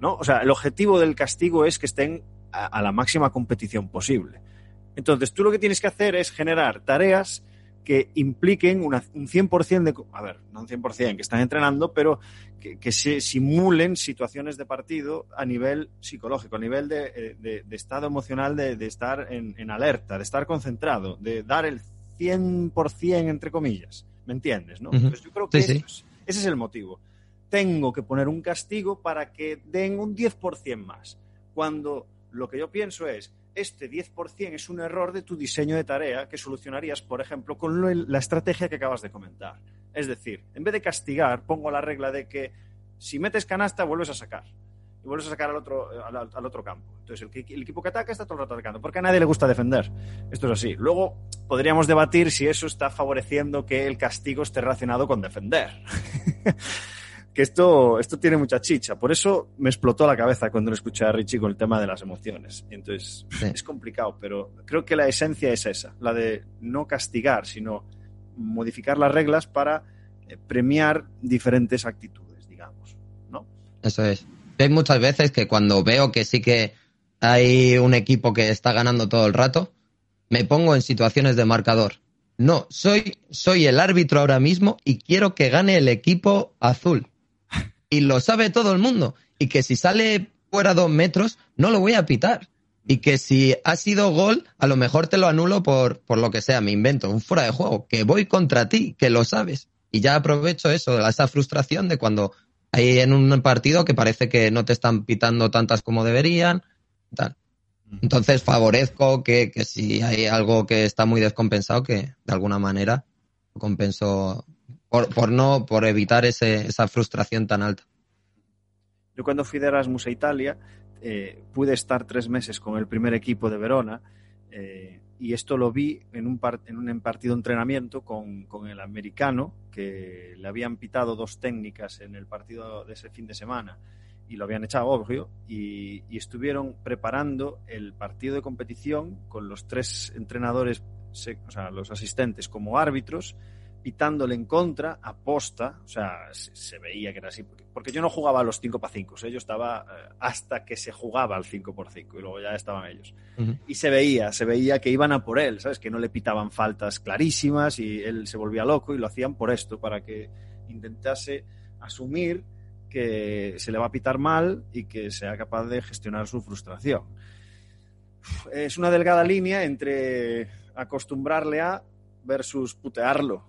¿no? O sea, el objetivo del castigo es que estén a, la máxima competición posible. Entonces, tú lo que tienes que hacer es generar tareas que impliquen un 100% de... A ver, no un 100%, que están entrenando, pero que, se simulen situaciones de partido a nivel psicológico, a nivel de, eh, estado emocional, de, estar en, alerta, de estar concentrado, de dar el 100% entre comillas. ¿Me entiendes? ¿no? yo creo que ese es el motivo. Tengo que poner un castigo para que den un 10% más. Cuando lo que yo pienso es, este 10% es un error de tu diseño de tarea que solucionarías, por ejemplo, con la estrategia que acabas de comentar. Es decir, en vez de castigar, pongo la regla de que si metes canasta, vuelves a sacar. Y vuelves a sacar al otro, al, otro campo. Entonces, el, el, equipo que ataca está todo el rato atacando. Porque a nadie le gusta defender. Esto es así. Luego, podríamos debatir si eso está favoreciendo que el castigo esté relacionado con defender. que esto, esto tiene mucha chicha. Por eso me explotó la cabeza cuando lo escuché a Richie con el tema de las emociones. Entonces, es complicado, pero creo que la esencia es esa, la de no castigar, sino modificar las reglas para eh, premiar diferentes actitudes, digamos, ¿no? Eso es. Hay muchas veces que cuando veo que sí que hay un equipo que está ganando todo el rato, me pongo en situaciones de marcador. No, soy, soy el árbitro ahora mismo y quiero que gane el equipo azul. Y lo sabe todo el mundo. Y que si sale fuera dos metros, no lo voy a pitar y que si ha sido gol, a lo mejor te lo anulo por, por lo que sea, me invento, un fuera de juego, que voy contra ti, que lo sabes. Y ya aprovecho eso, esa frustración de cuando hay en un partido que parece que no te están pitando tantas como deberían, tal. Entonces favorezco que, que si hay algo que está muy descompensado, que de alguna manera compenso por, por no, por evitar ese, esa frustración tan alta. Yo cuando fui de Erasmus a Italia, eh, pude estar tres meses con el primer equipo de Verona eh, y esto lo vi en un, en un partido de entrenamiento con, el americano, que le habían pitado dos técnicas en el partido de ese fin de semana y lo habían echado, obvio, y, estuvieron preparando el partido de competición con los tres entrenadores, o sea, los asistentes como árbitros, pitándole en contra, aposta, o sea, se, se veía que era así, porque, porque, yo no jugaba a los 5 para 5, ¿eh? yo estaba eh, hasta que se jugaba al 5 por 5 y luego ya estaban ellos. Uh -huh. Y se veía, se veía que iban a por él, ¿sabes? Que no le pitaban faltas clarísimas y él se volvía loco y lo hacían por esto, para que intentase asumir que se le va a pitar mal y que sea capaz de gestionar su frustración. Es una delgada línea entre acostumbrarle a versus putearlo.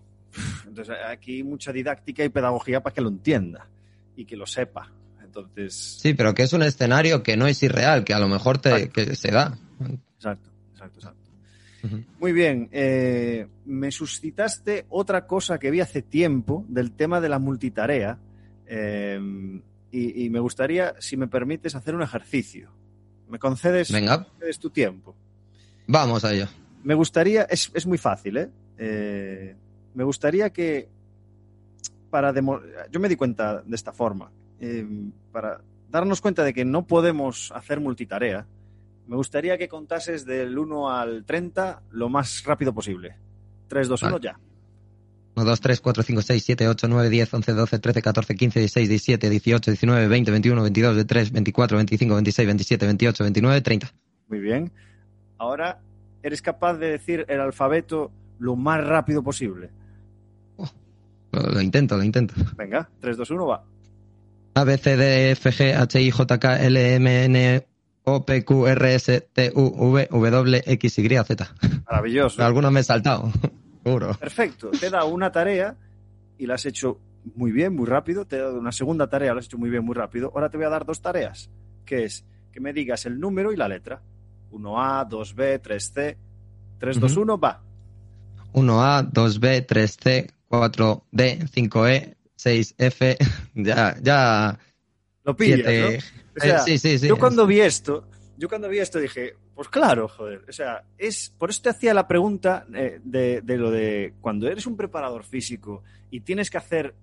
Entonces aquí mucha didáctica y pedagogía para que lo entienda y que lo sepa. Entonces... Sí, pero que es un escenario que no es irreal, que a lo mejor te, que se da. Exacto, exacto, exacto. Uh -huh. Muy bien, eh, me suscitaste otra cosa que vi hace tiempo del tema de la multitarea eh, y, y, me gustaría, si me permites, hacer un ejercicio. ¿Me concedes, Venga. ¿me concedes tu tiempo? Vamos a ello. Me gustaría, es, es muy fácil, ¿eh? ¿eh? Me gustaría que, para yo me di cuenta de esta forma, eh, para darnos cuenta de que no podemos hacer multitarea, me gustaría que contases del 1 al 30 lo más rápido posible. 3, 2, vale. 1, ya. 1, 2, 3, 4, 5, 6, 7, 8, 9, 10, 11, 12, 13, 14, 15, 16, 17, 18, 19, 20, 21, 22, 23, 24, 25, 26, 27, 28, 29, 30. Muy bien. Ahora, ¿eres capaz de decir el alfabeto lo más rápido posible? Oh, lo, intento, lo intento. Venga, 3, 2, 1, va. A, B, C, D, F, G, H, I, J, K, L, M, N, O, P, Q, R, S, T, U, V, W, X, Y, Z. Maravilloso. Algunos me he saltado. Seguro. Perfecto. Te he dado una tarea y la has hecho muy bien, muy rápido. Te he dado una segunda tarea, la has hecho muy bien, muy rápido. Ahora te voy a dar dos tareas, que es que me digas el número y la letra. 1A, 2B, 3C. 3, 2, 1, va. 1A, 2B, 3C, 4D, 5E, 6F. Ya, ya. Lo pillas. ¿no? O sea, eh, sí, sí, sí. Yo cuando vi esto, yo cuando vi esto dije, pues claro, joder. O sea, es por eso te hacía la pregunta eh, de, de, lo de cuando eres un preparador físico y tienes que hacer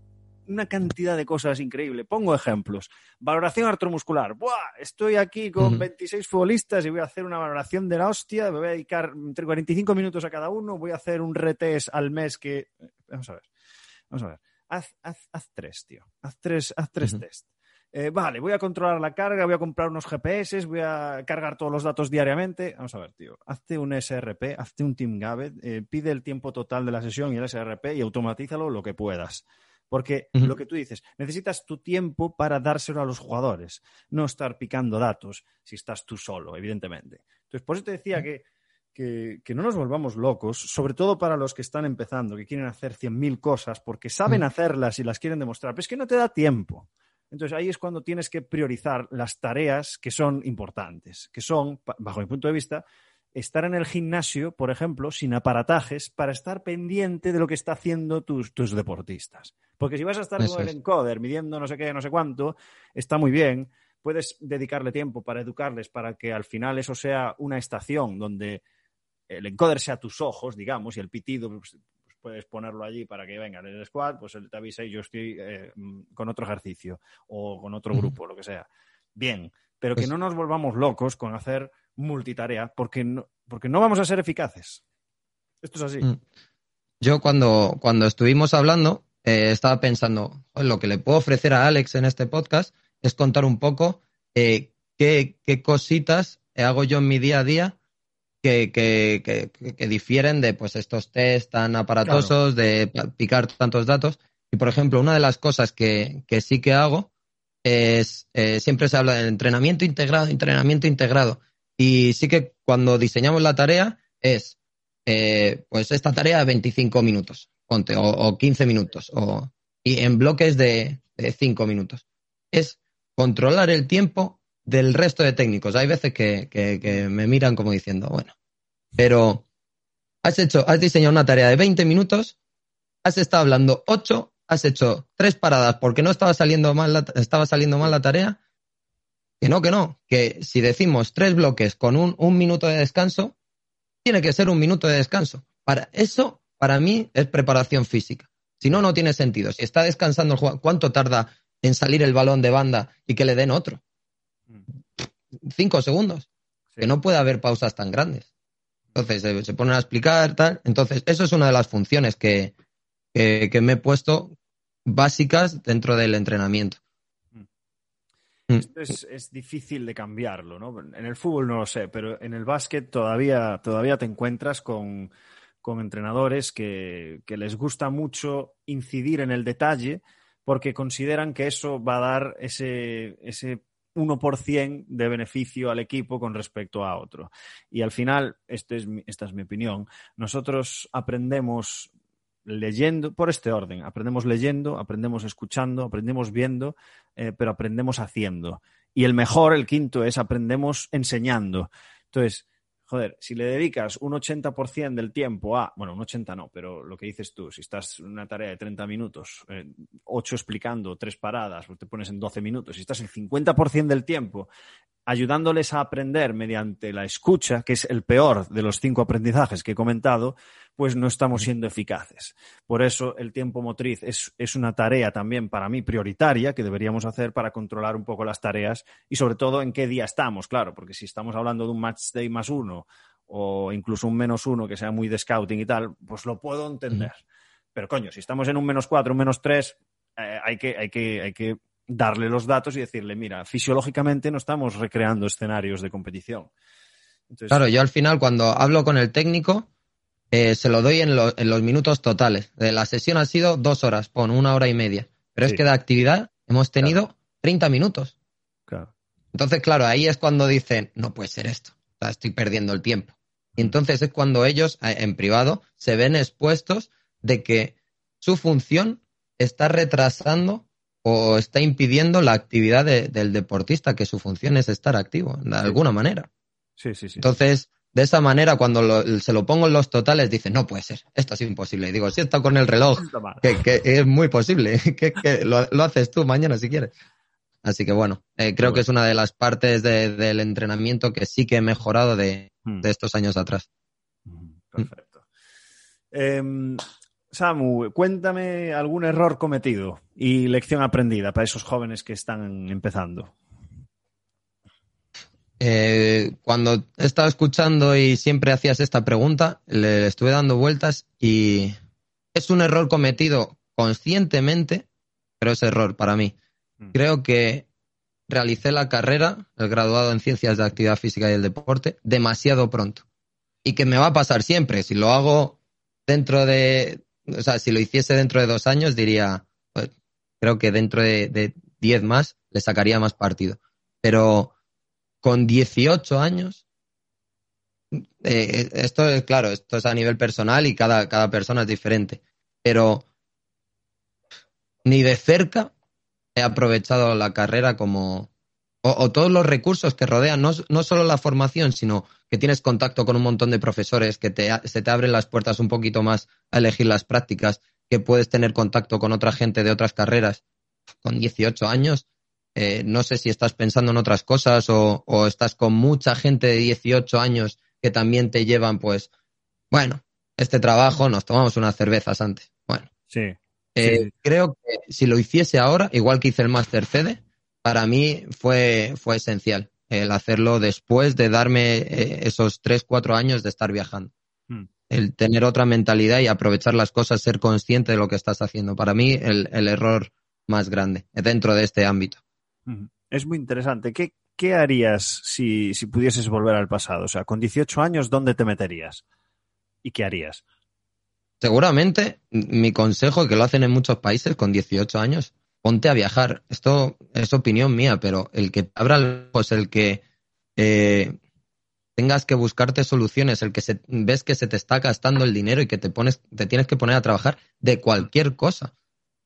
una cantidad de cosas increíble. Pongo ejemplos. Valoración artromuscular. Buah, estoy aquí con uh -huh. 26 futbolistas y voy a hacer una valoración de la hostia. Me voy a dedicar entre 45 minutos a cada uno. Voy a hacer un retest al mes que. Vamos a ver. Vamos a ver. Haz, haz, haz tres, tío. Haz tres, haz tres uh -huh. test. Eh, vale, voy a controlar la carga, voy a comprar unos GPS, voy a cargar todos los datos diariamente. Vamos a ver, tío. Hazte un SRP, hazte un Team Gabbett, eh, pide el tiempo total de la sesión y el SRP y automatízalo lo que puedas. Porque uh -huh. lo que tú dices, necesitas tu tiempo para dárselo a los jugadores, no estar picando datos si estás tú solo, evidentemente. Entonces, por eso te decía que, que, que no nos volvamos locos, sobre todo para los que están empezando, que quieren hacer 100.000 cosas porque saben uh -huh. hacerlas y las quieren demostrar, pero es que no te da tiempo. Entonces ahí es cuando tienes que priorizar las tareas que son importantes, que son, bajo mi punto de vista, estar en el gimnasio, por ejemplo, sin aparatajes, para estar pendiente de lo que está haciendo tus, tus deportistas. Porque si vas a estar Eso con el encoder midiendo no sé qué, no sé cuánto, está muy bien. Puedes dedicarle tiempo para educarles, para que al final eso sea una estación donde el encoder sea tus ojos, digamos, y el pitido pues, puedes ponerlo allí para que venga en el squad, pues él te avisa y yo estoy eh, con otro ejercicio o con otro grupo, lo que sea. Bien, pero pues... que no nos volvamos locos con hacer multitarea porque no, porque no vamos a ser eficaces. Esto es así. Mm. Yo cuando, cuando estuvimos hablando eh, estaba pensando, lo que le puedo ofrecer a Alex en este podcast es contar un poco eh, qué, qué cositas hago yo en mi día a día que, que, que, que, difieren de pues estos test tan aparatosos, claro. de picar tantos datos. Y por ejemplo, una de las cosas que, sí que hago es, eh, siempre se habla del entrenamiento integrado, entrenamiento integrado. Y sí que cuando diseñamos la tarea es, eh, pues esta tarea de 25 minutos, ponte, o, o 15 minutos, o, y en bloques de, de 5 minutos. Es controlar el tiempo del resto de técnicos. Hay veces que, que, me miran como diciendo, bueno, pero has hecho, has diseñado una tarea de 20 minutos, has estado hablando 8, has hecho tres paradas porque no estaba saliendo mal la, estaba saliendo mal la tarea. Que no, que no, que si decimos tres bloques con un, un minuto de descanso, tiene que ser un minuto de descanso. Para eso, para mí, es preparación física. Si no, no tiene sentido. Si está descansando el jugador, ¿cuánto tarda en salir el balón de banda y que le den otro? cinco segundos. Sí. Que no puede haber pausas tan grandes. Entonces se, se, ponen a explicar tal. Entonces, eso es una de las funciones que, que, me he puesto básicas dentro del entrenamiento. Mm. Esto es, difícil de cambiarlo, ¿no? En el fútbol no lo sé, pero en el básquet todavía, todavía te encuentras con, entrenadores que, les gusta mucho incidir en el detalle porque consideran que eso va a dar ese, ese 1% de beneficio al equipo con respecto a otro. Y al final, este es esta es mi opinión, nosotros aprendemos leyendo, por este orden, aprendemos leyendo, aprendemos escuchando, aprendemos viendo, eh, pero aprendemos haciendo. Y el mejor, el quinto, es aprendemos enseñando. Entonces, joder, si le dedicas un 80% del tiempo a, bueno, un 80 no, pero lo que dices tú, si estás en una tarea de 30 minutos, eh, 8 explicando, 3 paradas, pues te pones en 12 minutos, si estás el 50% del tiempo ayudándoles a aprender mediante la escucha, que es el peor de los cinco aprendizajes que he comentado, pues no estamos siendo eficaces. Por eso el tiempo motriz es, es, una tarea también para mí prioritaria que deberíamos hacer para controlar un poco las tareas y sobre todo en qué día estamos, claro, porque si estamos hablando de un match day más uno o incluso un menos uno que sea muy de scouting y tal, pues lo puedo entender. Pero coño, si estamos en un menos cuatro, un menos tres, eh, hay, que, hay, que, hay que darle los datos y decirle, mira, fisiológicamente no estamos recreando escenarios de competición. claro, yo al final cuando hablo con el técnico, eh, se lo doy en, los minutos totales. De la sesión ha sido dos horas, pon una hora y media. Pero es que de actividad hemos tenido 30 minutos. Claro. Entonces, claro, ahí es cuando dicen, no puede ser esto, estoy perdiendo el tiempo. Y entonces es cuando ellos, eh, en privado, se ven expuestos de que su función está retrasando o está impidiendo la actividad del deportista, que su función es estar activo, de alguna manera. Sí, sí, sí. Entonces, de esa manera, cuando se lo pongo en los totales, dice, no puede ser, esto es imposible. Y digo, si está con el reloj, que, es muy posible, que, lo, haces tú mañana si quieres. Así que bueno, eh, creo que es una de las partes del entrenamiento que sí que he mejorado de, hmm. estos años atrás. Perfecto. Em, Samu, cuéntame algún error cometido y lección aprendida para esos jóvenes que están empezando. Eh, cuando he estado escuchando y siempre hacías esta pregunta, le estuve dando vueltas y es un error cometido conscientemente, pero es error para mí. Mm. Creo que realicé la carrera, el graduado en Ciencias de Actividad Física y el Deporte, demasiado pronto. Y que me va a pasar siempre. Si lo hago dentro de, o sea, si lo hiciese dentro de dos años, diría, pues, creo que dentro de, diez más le sacaría más partido. Pero con 18 años, eh, esto es claro, esto es a nivel personal y cada, cada persona es diferente. Pero ni de cerca he aprovechado la carrera como, o, todos los recursos que rodean, no, no, solo la formación, sino que tienes contacto con un montón de profesores, que te, se te abren las puertas un poquito más a elegir las prácticas, que puedes tener contacto con otra gente de otras carreras. Con 18 años, eh, no sé si estás pensando en otras cosas o, o, estás con mucha gente de 18 años que también te llevan, pues, bueno, este trabajo, nos tomamos unas cervezas antes. Bueno, sí, eh, creo que si lo hiciese ahora, igual que hice el Master CD, para mí fue, fue esencial el hacerlo después de darme eh, esos tres, cuatro años de estar viajando. Hmm. El tener otra mentalidad y aprovechar las cosas, ser consciente de lo que estás haciendo. Para mí, el, error más grande dentro de este ámbito. Es muy interesante. ¿Qué, qué harías si, si, pudieses volver al pasado? O sea, con 18 años, ¿dónde te meterías? ¿Y qué harías? Seguramente, mi consejo, que lo hacen en muchos países con 18 años, ponte a viajar. Esto es opinión mía, pero el que te abra pues el que eh, tengas que buscarte soluciones, el que se, ves que se te está gastando el dinero y que te pones, te tienes que poner a trabajar de cualquier cosa.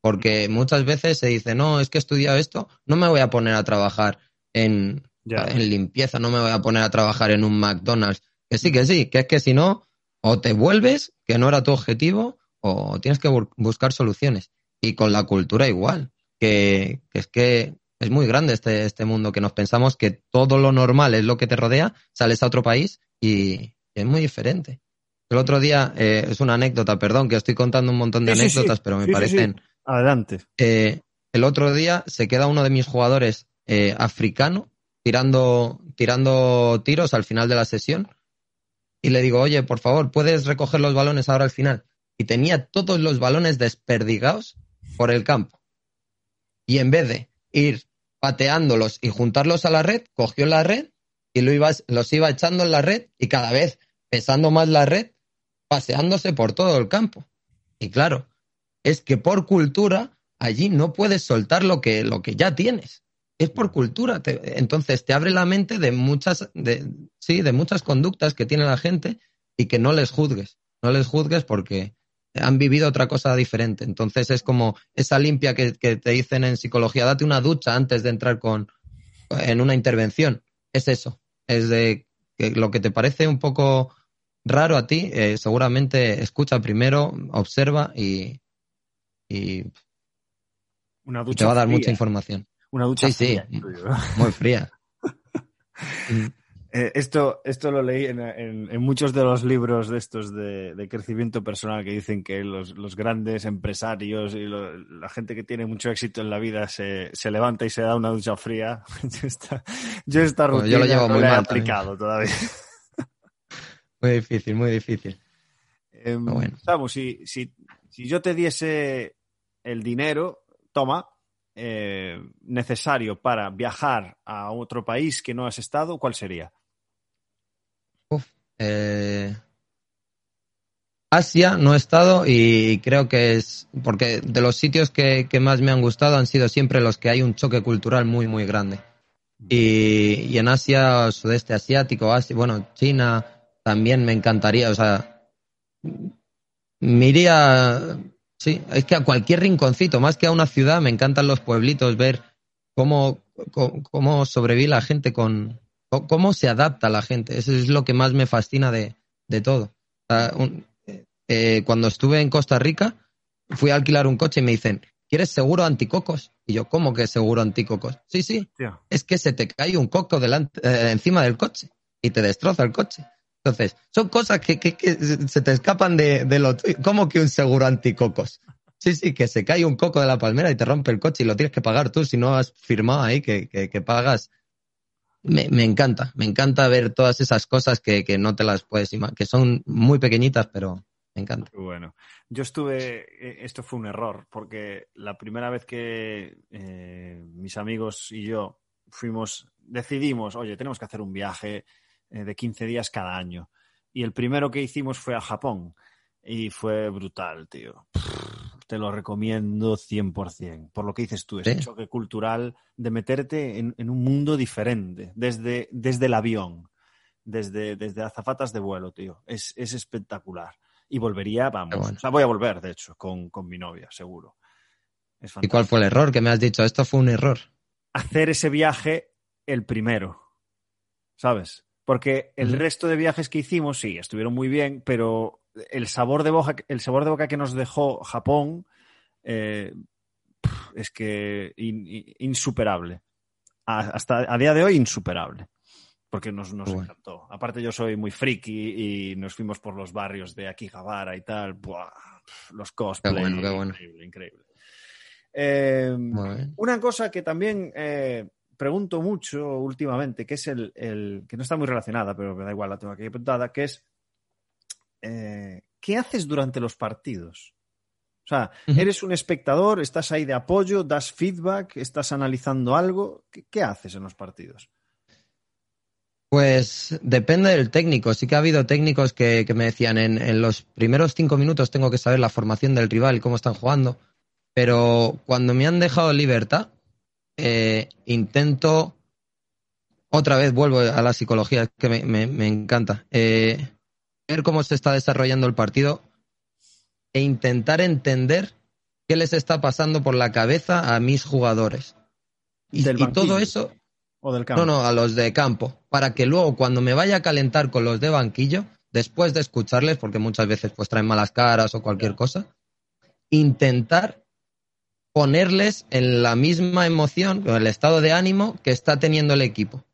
Porque muchas veces se dice, no, es que he estudiado esto, no me voy a poner a trabajar en, en limpieza, no me voy a poner a trabajar en un McDonald's. Que sí, que sí, que es que si no, o te vuelves, que no era tu objetivo, o tienes que buscar soluciones. Y con la cultura igual que, es que es muy grande este, este mundo, que nos pensamos que todo lo normal es lo que te rodea, sales a otro país y es muy diferente. El otro día, eh, es una anécdota, perdón, que estoy contando un montón de anécdotas, pero me parecen... Adelante. Eh, el otro día se queda uno de mis jugadores eh, africano tirando, tirando tiros al final de la sesión y le digo, oye, por favor, ¿puedes recoger los balones ahora al final? y tenía todos los balones desperdigados por el campo. Y en vez de ir pateándolos y juntarlos a la red, cogió la red y los iba echando en la red y cada vez pesando más la red, paseándose por todo el campo. Y claro, es que por cultura allí no puedes soltar lo que, lo que ya tienes. Es por cultura. entonces te abre la mente de muchas, de, sí, de muchas conductas que tiene la gente y que no les juzgues. No les juzgues porque han vivido otra cosa diferente. Entonces es como esa limpia que, te dicen en psicología, date una ducha antes de entrar con, en una intervención. Es eso. Es de que lo que te parece un poco raro a ti, eh, seguramente escucha primero, observa y, y una ducha te va a dar fría. mucha información. Una ducha sí, fría, sí, muy fría. Eh, esto, esto lo leí en, en- en muchos de los libros de estos de, de crecimiento personal que dicen que los, los grandes empresarios y lo- la gente que tiene mucho éxito en la vida se, se levanta y se da una ducha fría. yo esta, yo esta Bueno, rutina yo lo llevo no muy la he mal también. aplicado todavía. Muy difícil, muy difícil. Em, bueno. Samu, si, si, si yo te diese el dinero, toma, eh, necesario para viajar a otro país que no has estado, ¿cuál sería? Eh, Asia no he estado y creo que es porque de los sitios que, que más me han gustado han sido siempre los que hay un choque cultural muy, muy grande. Y, en Asia, sudeste asiático, Asia, bueno, China también me encantaría, o sea, me iría, sí, es que a cualquier rinconcito, más que a una ciudad, me encantan los pueblitos, ver cómo, cómo, sobrevive la gente con, co- cómo se adapta la gente. Eso es lo que más me fascina de, de todo. O sea, un- eh, cuando estuve en Costa Rica, fui a alquilar un coche y me dicen, ¿quieres seguro anticocos? Y yo, ¿cómo que seguro anticocos? Sí, sí, Tío, es que se te cae un coco delante, eh, encima del coche y te destroza el coche. Entonces, son cosas que, que- que se te escapan de, de lo tuyo. ¿Cómo que un seguro anticocos? Sí, sí, que se cae un coco de la palmera y te rompe el coche y lo tienes que pagar tú si no has firmado ahí que, que- que pagas. Me, me encanta, me encanta ver todas esas cosas que, que no te las puedes imaginar, que son muy pequeñitas, pero me encanta. Bueno, yo estuve, eh, esto fue un error, porque la primera vez que eh, mis amigos y yo fuimos, decidimos, oye, tenemos que hacer un viaje eh, de 15 días cada año. Y el primero que hicimos fue a Japón. Y fue brutal, tío. Te lo recomiendo 100%. Por lo que dices tú, ese Sí. choque cultural de meterte en, en un mundo diferente, desde, desde el avión, desde, desde azafatas de vuelo, tío. Es, es espectacular. Y volvería, vamos. Bueno. O sea, voy a volver, de hecho, con, con mi novia, seguro. Es ¿Y cuál fue el error que me has dicho? Esto fue un error. Hacer ese viaje el primero. ¿Sabes? Porque el resto de viajes que hicimos, sí, estuvieron muy bien, pero el sabor de boca, el sabor de boca que nos dejó Japón eh, es que in- in- insuperable. A- hasta a día de hoy, insuperable. Porque nos, nos bueno. encantó. Aparte, yo soy muy friki y nos fuimos por los barrios de Akihabara y tal. Buah, los cosplays. Qué bueno, qué bueno. Increíble, increíble. Eh, una cosa que también eh, pregunto mucho últimamente, que es el, el- que no está muy relacionada, pero me da igual, la tengo aquí apuntada, que es eh, ¿qué haces durante los partidos? O sea, eres un espectador, estás ahí de apoyo, das feedback, estás analizando algo. ¿Qué, qué haces en los partidos? Pues depende del técnico. Sí que ha habido técnicos que, que me decían en, en los primeros cinco minutos tengo que saber la formación del rival y cómo están jugando. Pero cuando me han dejado libertad, eh, intento. Otra vez vuelvo a la psicología, que me, me- me encanta. Eh, ver cómo se está desarrollando el partido e intentar entender qué les está pasando por la cabeza a mis jugadores. Y, Del y todo eso, ¿O del campo? no, no, a los de campo, para que luego cuando me vaya a calentar con los de banquillo, después de escucharles, porque muchas veces pues traen malas caras o cualquier cosa, intentar ponerles en la misma emoción, o el estado de ánimo que está teniendo el equipo.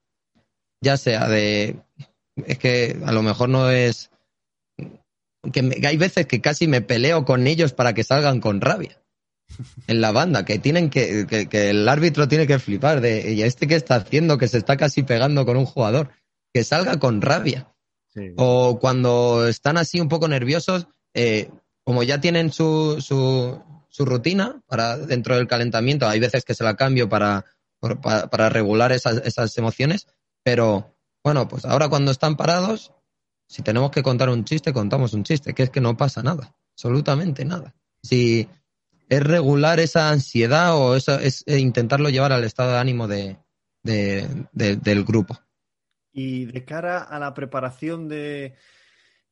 Ya sea de... Es que a lo mejor no es... Que, me- que hay veces que casi me peleo con ellos para que salgan con rabia en la banda, que tienen que, que, que el árbitro tiene que flipar de, ¿y este qué está haciendo? Que se está casi pegando con un jugador. Que salga con rabia. Sí. O cuando están así un poco nerviosos, eh, como ya tienen su, su, su rutina para dentro del calentamiento, hay veces que se la cambio para, para, para regular esas, esas emociones, pero bueno, pues ahora cuando están parados, si tenemos que contar un chiste, contamos un chiste, que es que no pasa nada, absolutamente nada. Si es regular esa ansiedad o eso, es intentarlo llevar al estado de ánimo de, de, de, del grupo. Y de cara a la preparación de,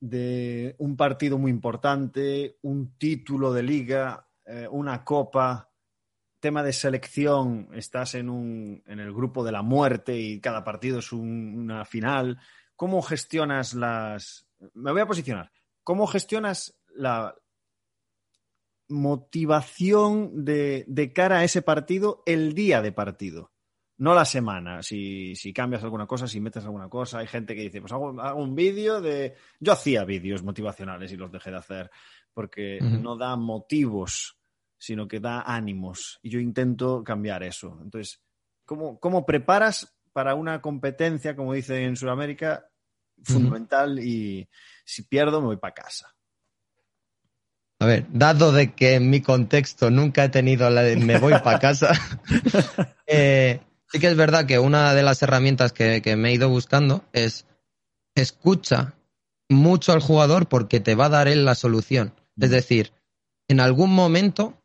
de un partido muy importante, un título de liga, eh, una copa, tema de selección, estás en, un, en el grupo de la muerte y cada partido es un, una final. ¿Cómo gestionas las... Me voy a posicionar. ¿Cómo gestionas la motivación de, de cara a ese partido el día de partido? no la semana. Si, si, cambias alguna cosa, si metes alguna cosa, hay gente que dice, pues hago, hago un vídeo de... Yo hacía vídeos motivacionales y los dejé de hacer porque uh -huh. no da motivos, sino que da ánimos. Y yo intento cambiar eso. Entonces, ¿cómo, cómo preparas para una competencia, como dice en Sudamérica, fundamental y si pierdo me voy para casa? A ver, dado de que en mi contexto nunca he tenido la de me voy para casa, eh, sí que es verdad que una de las herramientas que, que, me he ido buscando es escucha mucho al jugador porque te va a dar él la solución. Es decir, en algún momento,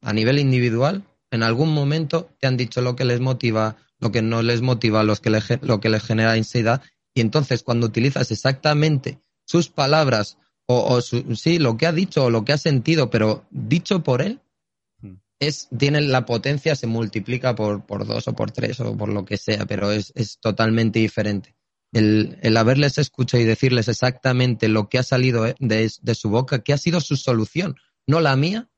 a nivel individual, en algún momento te han dicho lo que les motiva, lo que no les motiva, los que le, lo que les genera ansiedad, y entonces cuando utilizas exactamente sus palabras o, o su, sí, lo que ha dicho o lo que ha sentido, pero dicho por él, es, tiene la potencia, se multiplica por, por dos o por tres o por lo que sea, pero es, es totalmente diferente. El, el, haberles escuchado y decirles exactamente lo que ha salido de, de, su boca, que ha sido su solución, no la mía,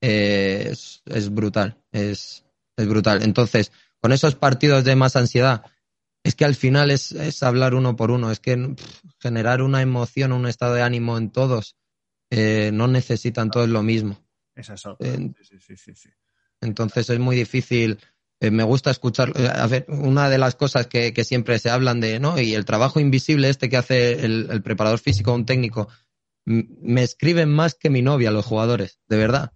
eh, es, es, brutal, es, es, brutal. Entonces, con esos partidos de más ansiedad, es que al final es, es hablar uno por uno, es que pff, generar una emoción, un estado de ánimo en todos, eh, no necesitan todos lo mismo. Es otra. Eh, sí, sí, sí, sí, Entonces es muy difícil. Eh, me gusta escuchar. A ver, una de las cosas que, que, siempre se hablan de, ¿no? Y el trabajo invisible este que hace el, el preparador físico, un técnico, me escriben más que mi novia los jugadores, de verdad.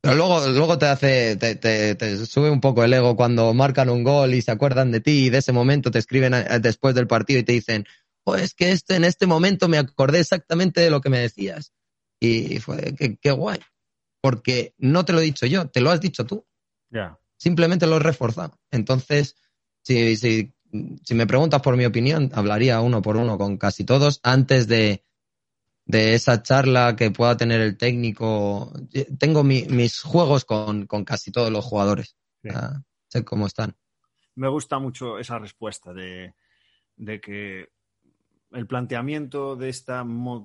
Pero luego, luego te hace, te, te, te, sube un poco el ego cuando marcan un gol y se acuerdan de ti y de ese momento te escriben a, después del partido y te dicen, oh, es que este, en este momento me acordé exactamente de lo que me decías. Y fue, qué, qué guay porque no te lo he dicho yo, te lo has dicho tú. Yeah. Simplemente lo he reforzado. Entonces, si, si, si, me preguntas por mi opinión, hablaría uno por uno con casi todos antes de, de esa charla que pueda tener el técnico. Tengo mi, mis juegos con, con, casi todos los jugadores. Sé cómo están. Me gusta mucho esa respuesta de, de que el planteamiento de esta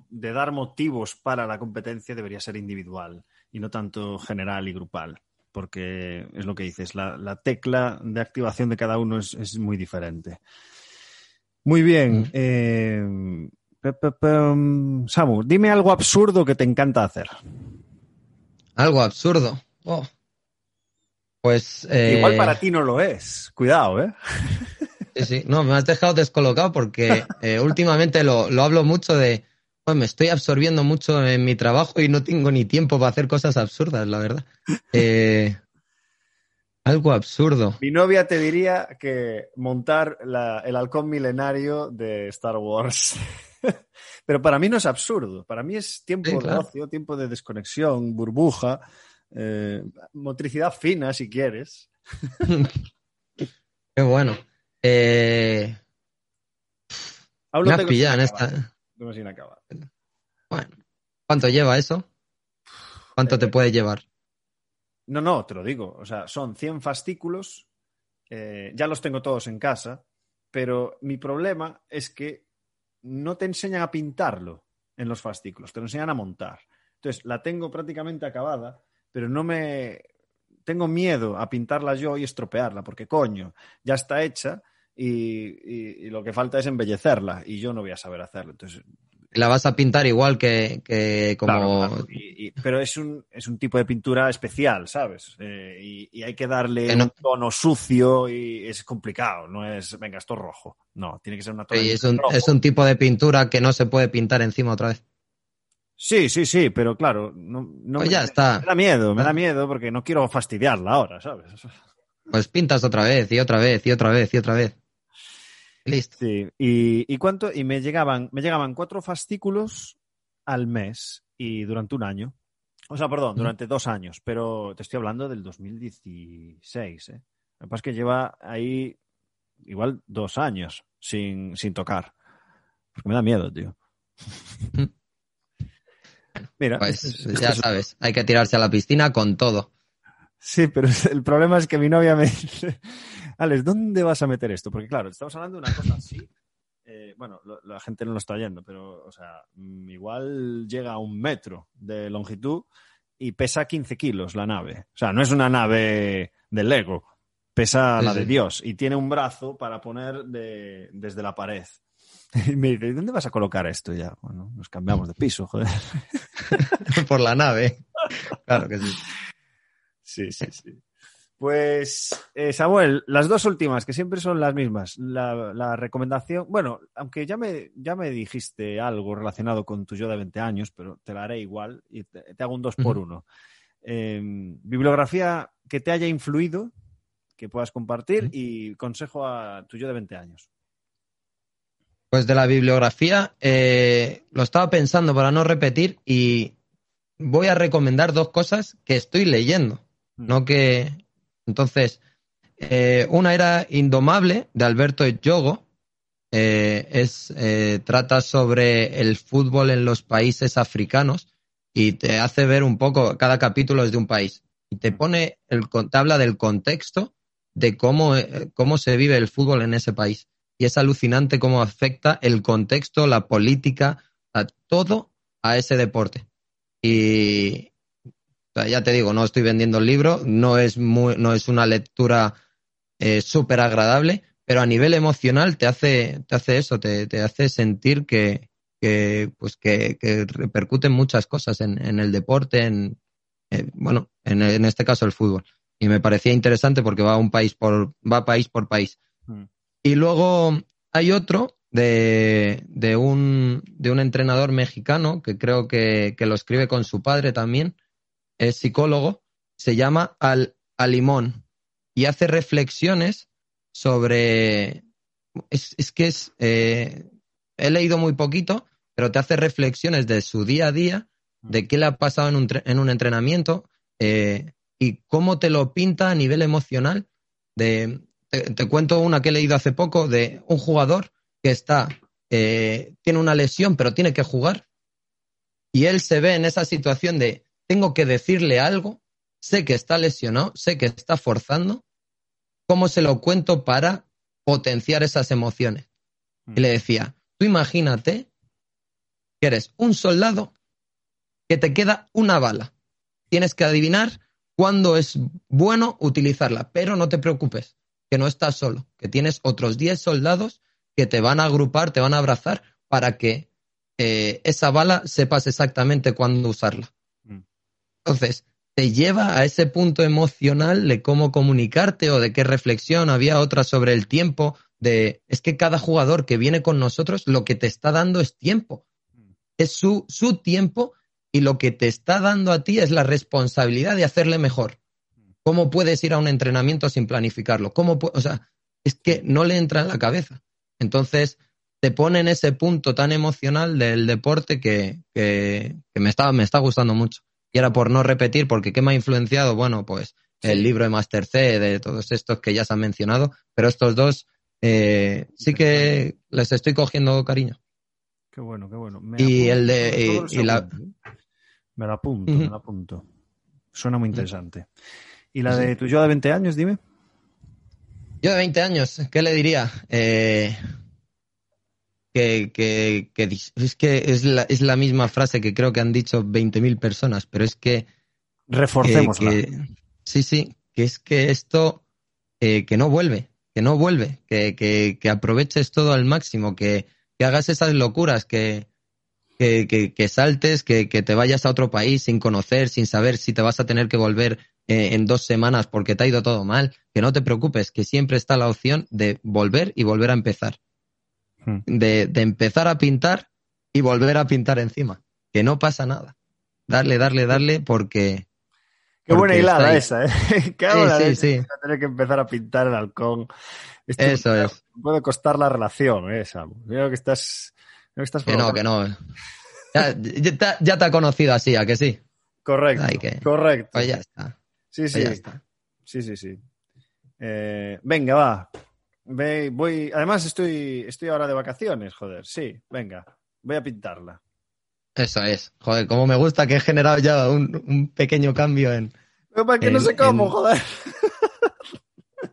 de dar motivos para la competencia debería ser individual y no tanto general y grupal, porque es lo que dices, la, la tecla de activación de cada uno es, es muy diferente. Muy bien. Mm. Eh, Samu, dime algo absurdo que te encanta hacer. Algo absurdo. Oh. Pues. Eh... Igual para ti no lo es. Cuidado, ¿eh? Sí, sí. No, me has dejado descolocado porque eh, últimamente lo, lo hablo mucho de pues me estoy absorbiendo mucho en mi trabajo y no tengo ni tiempo para hacer cosas absurdas, la verdad. Eh, algo absurdo. Mi novia te diría que montar la, el halcón milenario de Star Wars. Pero para mí no es absurdo. Para mí es tiempo sí, claro. de ocio, tiempo de desconexión, burbuja, eh, motricidad fina, si quieres. Qué bueno. Eh... Me has pillado en esta no sin acabar. Bueno, ¿cuánto lleva eso? ¿Cuánto eh, te puede llevar? No, no, te lo digo. O sea, son 100 fascículos. Eh, ya los tengo todos en casa. Pero mi problema es que no te enseñan a pintarlo en los fascículos, te lo enseñan a montar. Entonces, la tengo prácticamente acabada, pero no me. Tengo miedo a pintarla yo y estropearla, porque coño, ya está hecha y, y, y, lo que falta es embellecerla y yo no voy a saber hacerlo. Entonces, la vas a pintar igual que, que como... Claro, claro. Y, pero es un, es un tipo de pintura especial, ¿sabes? Eh, y, hay que darle no... un tono sucio y es complicado, no es, venga, esto es rojo. No, tiene que ser una es un, es un tipo de pintura que no se puede pintar encima otra vez. Sí, sí, sí, pero claro, no, no Pues me, ya está. me da miedo, me da miedo porque no quiero fastidiarla ahora, ¿sabes? Pues pintas otra vez y otra vez y otra vez y otra vez. Listo. Sí, y, y cuánto, y me llegaban, me llegaban cuatro fascículos al mes y durante un año. O sea, perdón, durante dos años, pero te estoy hablando del 2016, ¿eh? Lo que pasa es que lleva ahí igual dos años sin, sin tocar. Porque me da miedo, tío. Mira, Pues es- es- ya es- sabes, hay que tirarse a la piscina con todo. Sí, pero el problema es que mi novia me dice, Alex, ¿dónde vas a meter esto? Porque claro, estamos hablando de una cosa así. eh, bueno, lo- la gente no lo está oyendo, pero, o sea, mm, igual llega a un metro de longitud y pesa 15 kilos la nave. O sea, no es una nave de Lego, pesa Sí, la de sí. Dios y tiene un brazo para poner de- desde la pared. Y me dice, ¿dónde vas a colocar esto? Y ya, bueno, nos cambiamos de piso, joder. Por la nave. Claro que sí. Sí, sí, sí. Pues, eh, Samuel, las dos últimas, que siempre son las mismas. La, la recomendación, bueno, aunque ya me, ya me dijiste algo relacionado con tu yo de 20 años, pero te la haré igual y te, te hago un dos por uno. Eh, bibliografía que te haya influido, que puedas compartir, y consejo a tu yo de 20 años. Pues de la bibliografía, eh, lo estaba pensando para no repetir y voy a recomendar dos cosas que estoy leyendo, no que... Entonces, eh, una era Indomable, de Alberto Yogo, eh, es, eh, trata sobre el fútbol en los países africanos y te hace ver un poco, cada capítulo es de un país, y te pone, el, te habla del contexto de cómo, eh, cómo se vive el fútbol en ese país. Y es alucinante cómo afecta el contexto, la política, a todo a ese deporte. Y o sea, ya te digo, no estoy vendiendo el libro, no es, muy, no es una lectura eh, súper agradable, pero a nivel emocional te hace, te hace eso, te, te hace sentir que, que, pues que, que repercuten muchas cosas en, en el deporte, en, eh, bueno, en, en este caso el fútbol. Y me parecía interesante porque va un país por, va país por país. Mm. Y luego hay otro de, de, un, de un entrenador mexicano que creo que, que lo escribe con su padre también, es psicólogo, se llama Al Alimón y hace reflexiones sobre... Es, es que es... eh, he leído muy poquito, pero te hace reflexiones de su día a día, de qué le ha pasado en un, en un entrenamiento eh, y cómo te lo pinta a nivel emocional. De, te, te cuento una que he leído hace poco de un jugador que está, eh, tiene una lesión, pero tiene que jugar. Y él se ve en esa situación de, tengo que decirle algo, sé que está lesionado, sé que está forzando, ¿cómo se lo cuento para potenciar esas emociones? Y le decía, tú imagínate que eres un soldado que te queda una bala. Tienes que adivinar cuándo es bueno utilizarla, pero no te preocupes, que no estás solo, que tienes otros 10 soldados que te van a agrupar, te van a abrazar para que eh, esa bala sepas exactamente cuándo usarla. Entonces, te lleva a ese punto emocional de cómo comunicarte o de qué reflexión. Había otra sobre el tiempo, de es que cada jugador que viene con nosotros lo que te está dando es tiempo. Es su, su tiempo y lo que te está dando a ti es la responsabilidad de hacerle mejor. ¿Cómo puedes ir a un entrenamiento sin planificarlo? ¿Cómo o sea, es que no le entra en la cabeza. Entonces, te pone en ese punto tan emocional del deporte que, que, que me, está, me está gustando mucho. Y era por no repetir, porque ¿qué me ha influenciado? Bueno, pues el libro de Master C, de todos estos que ya se han mencionado, pero estos dos eh, sí que les estoy cogiendo cariño. Qué bueno, qué bueno. Me Y apunto el de- el y la- ¿eh? Me la apunto, me la apunto. Suena muy interesante. ¿Y la de tu yo de 20 años, dime? Yo de 20 años, ¿qué le diría? Eh, que, que, que dis- es que es la, es la misma frase que creo que han dicho 20.000 personas, pero es que, que- sí, sí, que es que esto eh, que no vuelve, que no vuelve, que, que, que aproveches todo al máximo, que, que hagas esas locuras, que, que, saltes, que, que te vayas a otro país sin conocer, sin saber si te vas a tener que volver eh, en dos semanas porque te ha ido todo mal, que no te preocupes, que siempre está la opción de volver y volver a empezar, Hmm. de, de empezar a pintar y volver a pintar encima. que no pasa nada. Darle, darle, darle, porque. Qué buena hilada esa, ¿eh? Qué sí, sí, sí. Tener que empezar a pintar el halcón. Eso es. Puede costar la relación, ¿eh, Sam? Creo que estás. que, estás que no, que no. Ya, ya, te ha conocido así, ¿a que sí? Correcto. correcto. Pues ya está. Sí, pues sí. ya está. Sí, sí, sí. Eh, venga, va. Voy. Además, estoy, estoy ahora de vacaciones, joder. Sí, venga. Voy a pintarla. Eso es. Joder, como me gusta que he generado ya un, pequeño cambio en. Pero para que no sé cómo, joder.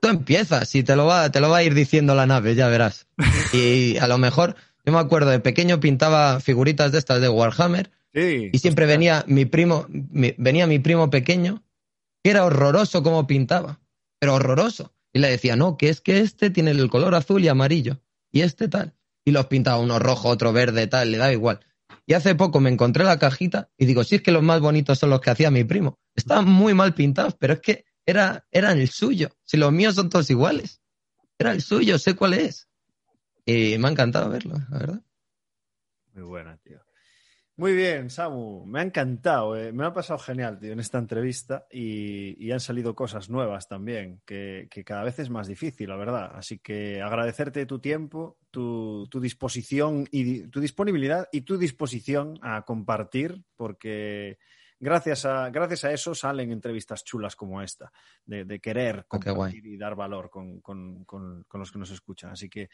Tú empiezas y te lo, va, te lo va a ir diciendo la nave, ya verás. Y a lo mejor, yo me acuerdo, de pequeño pintaba figuritas de estas de Warhammer. y siempre venía mi primo, venía mi primo pequeño, que era horroroso como pintaba, pero horroroso. Y le decía, no, que es que este tiene el color azul y amarillo, y este tal. Y los pintaba uno rojo, otro verde, tal, le da igual. Y hace poco me encontré la cajita y digo, sí, es que los más bonitos son los que hacía mi primo. Estaban muy mal pintados, pero es que era, eran el suyo. Si los míos son todos iguales. Era el suyo, sé cuál es. Y me ha encantado verlo, la verdad. Muy buena, tío. Muy bien, Samu, me ha encantado, eh. me ha pasado genial, tío, en esta entrevista y, han salido cosas nuevas también, que, cada vez es más difícil, la verdad. Así que agradecerte tu tiempo, tu, disposición y tu disponibilidad y tu disposición a compartir, porque gracias a, gracias a eso salen entrevistas chulas como esta, de, querer ah, compartir y dar valor con, con los que nos escuchan. Así que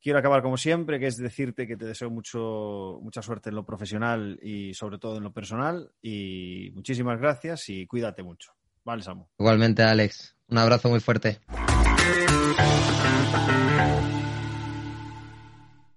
Quiero acabar como siempre, que es decirte que te deseo mucho, mucha suerte en lo profesional y sobre todo en lo personal. Y muchísimas gracias y cuídate mucho. Vale, Samu. Igualmente, Alex. Un abrazo muy fuerte.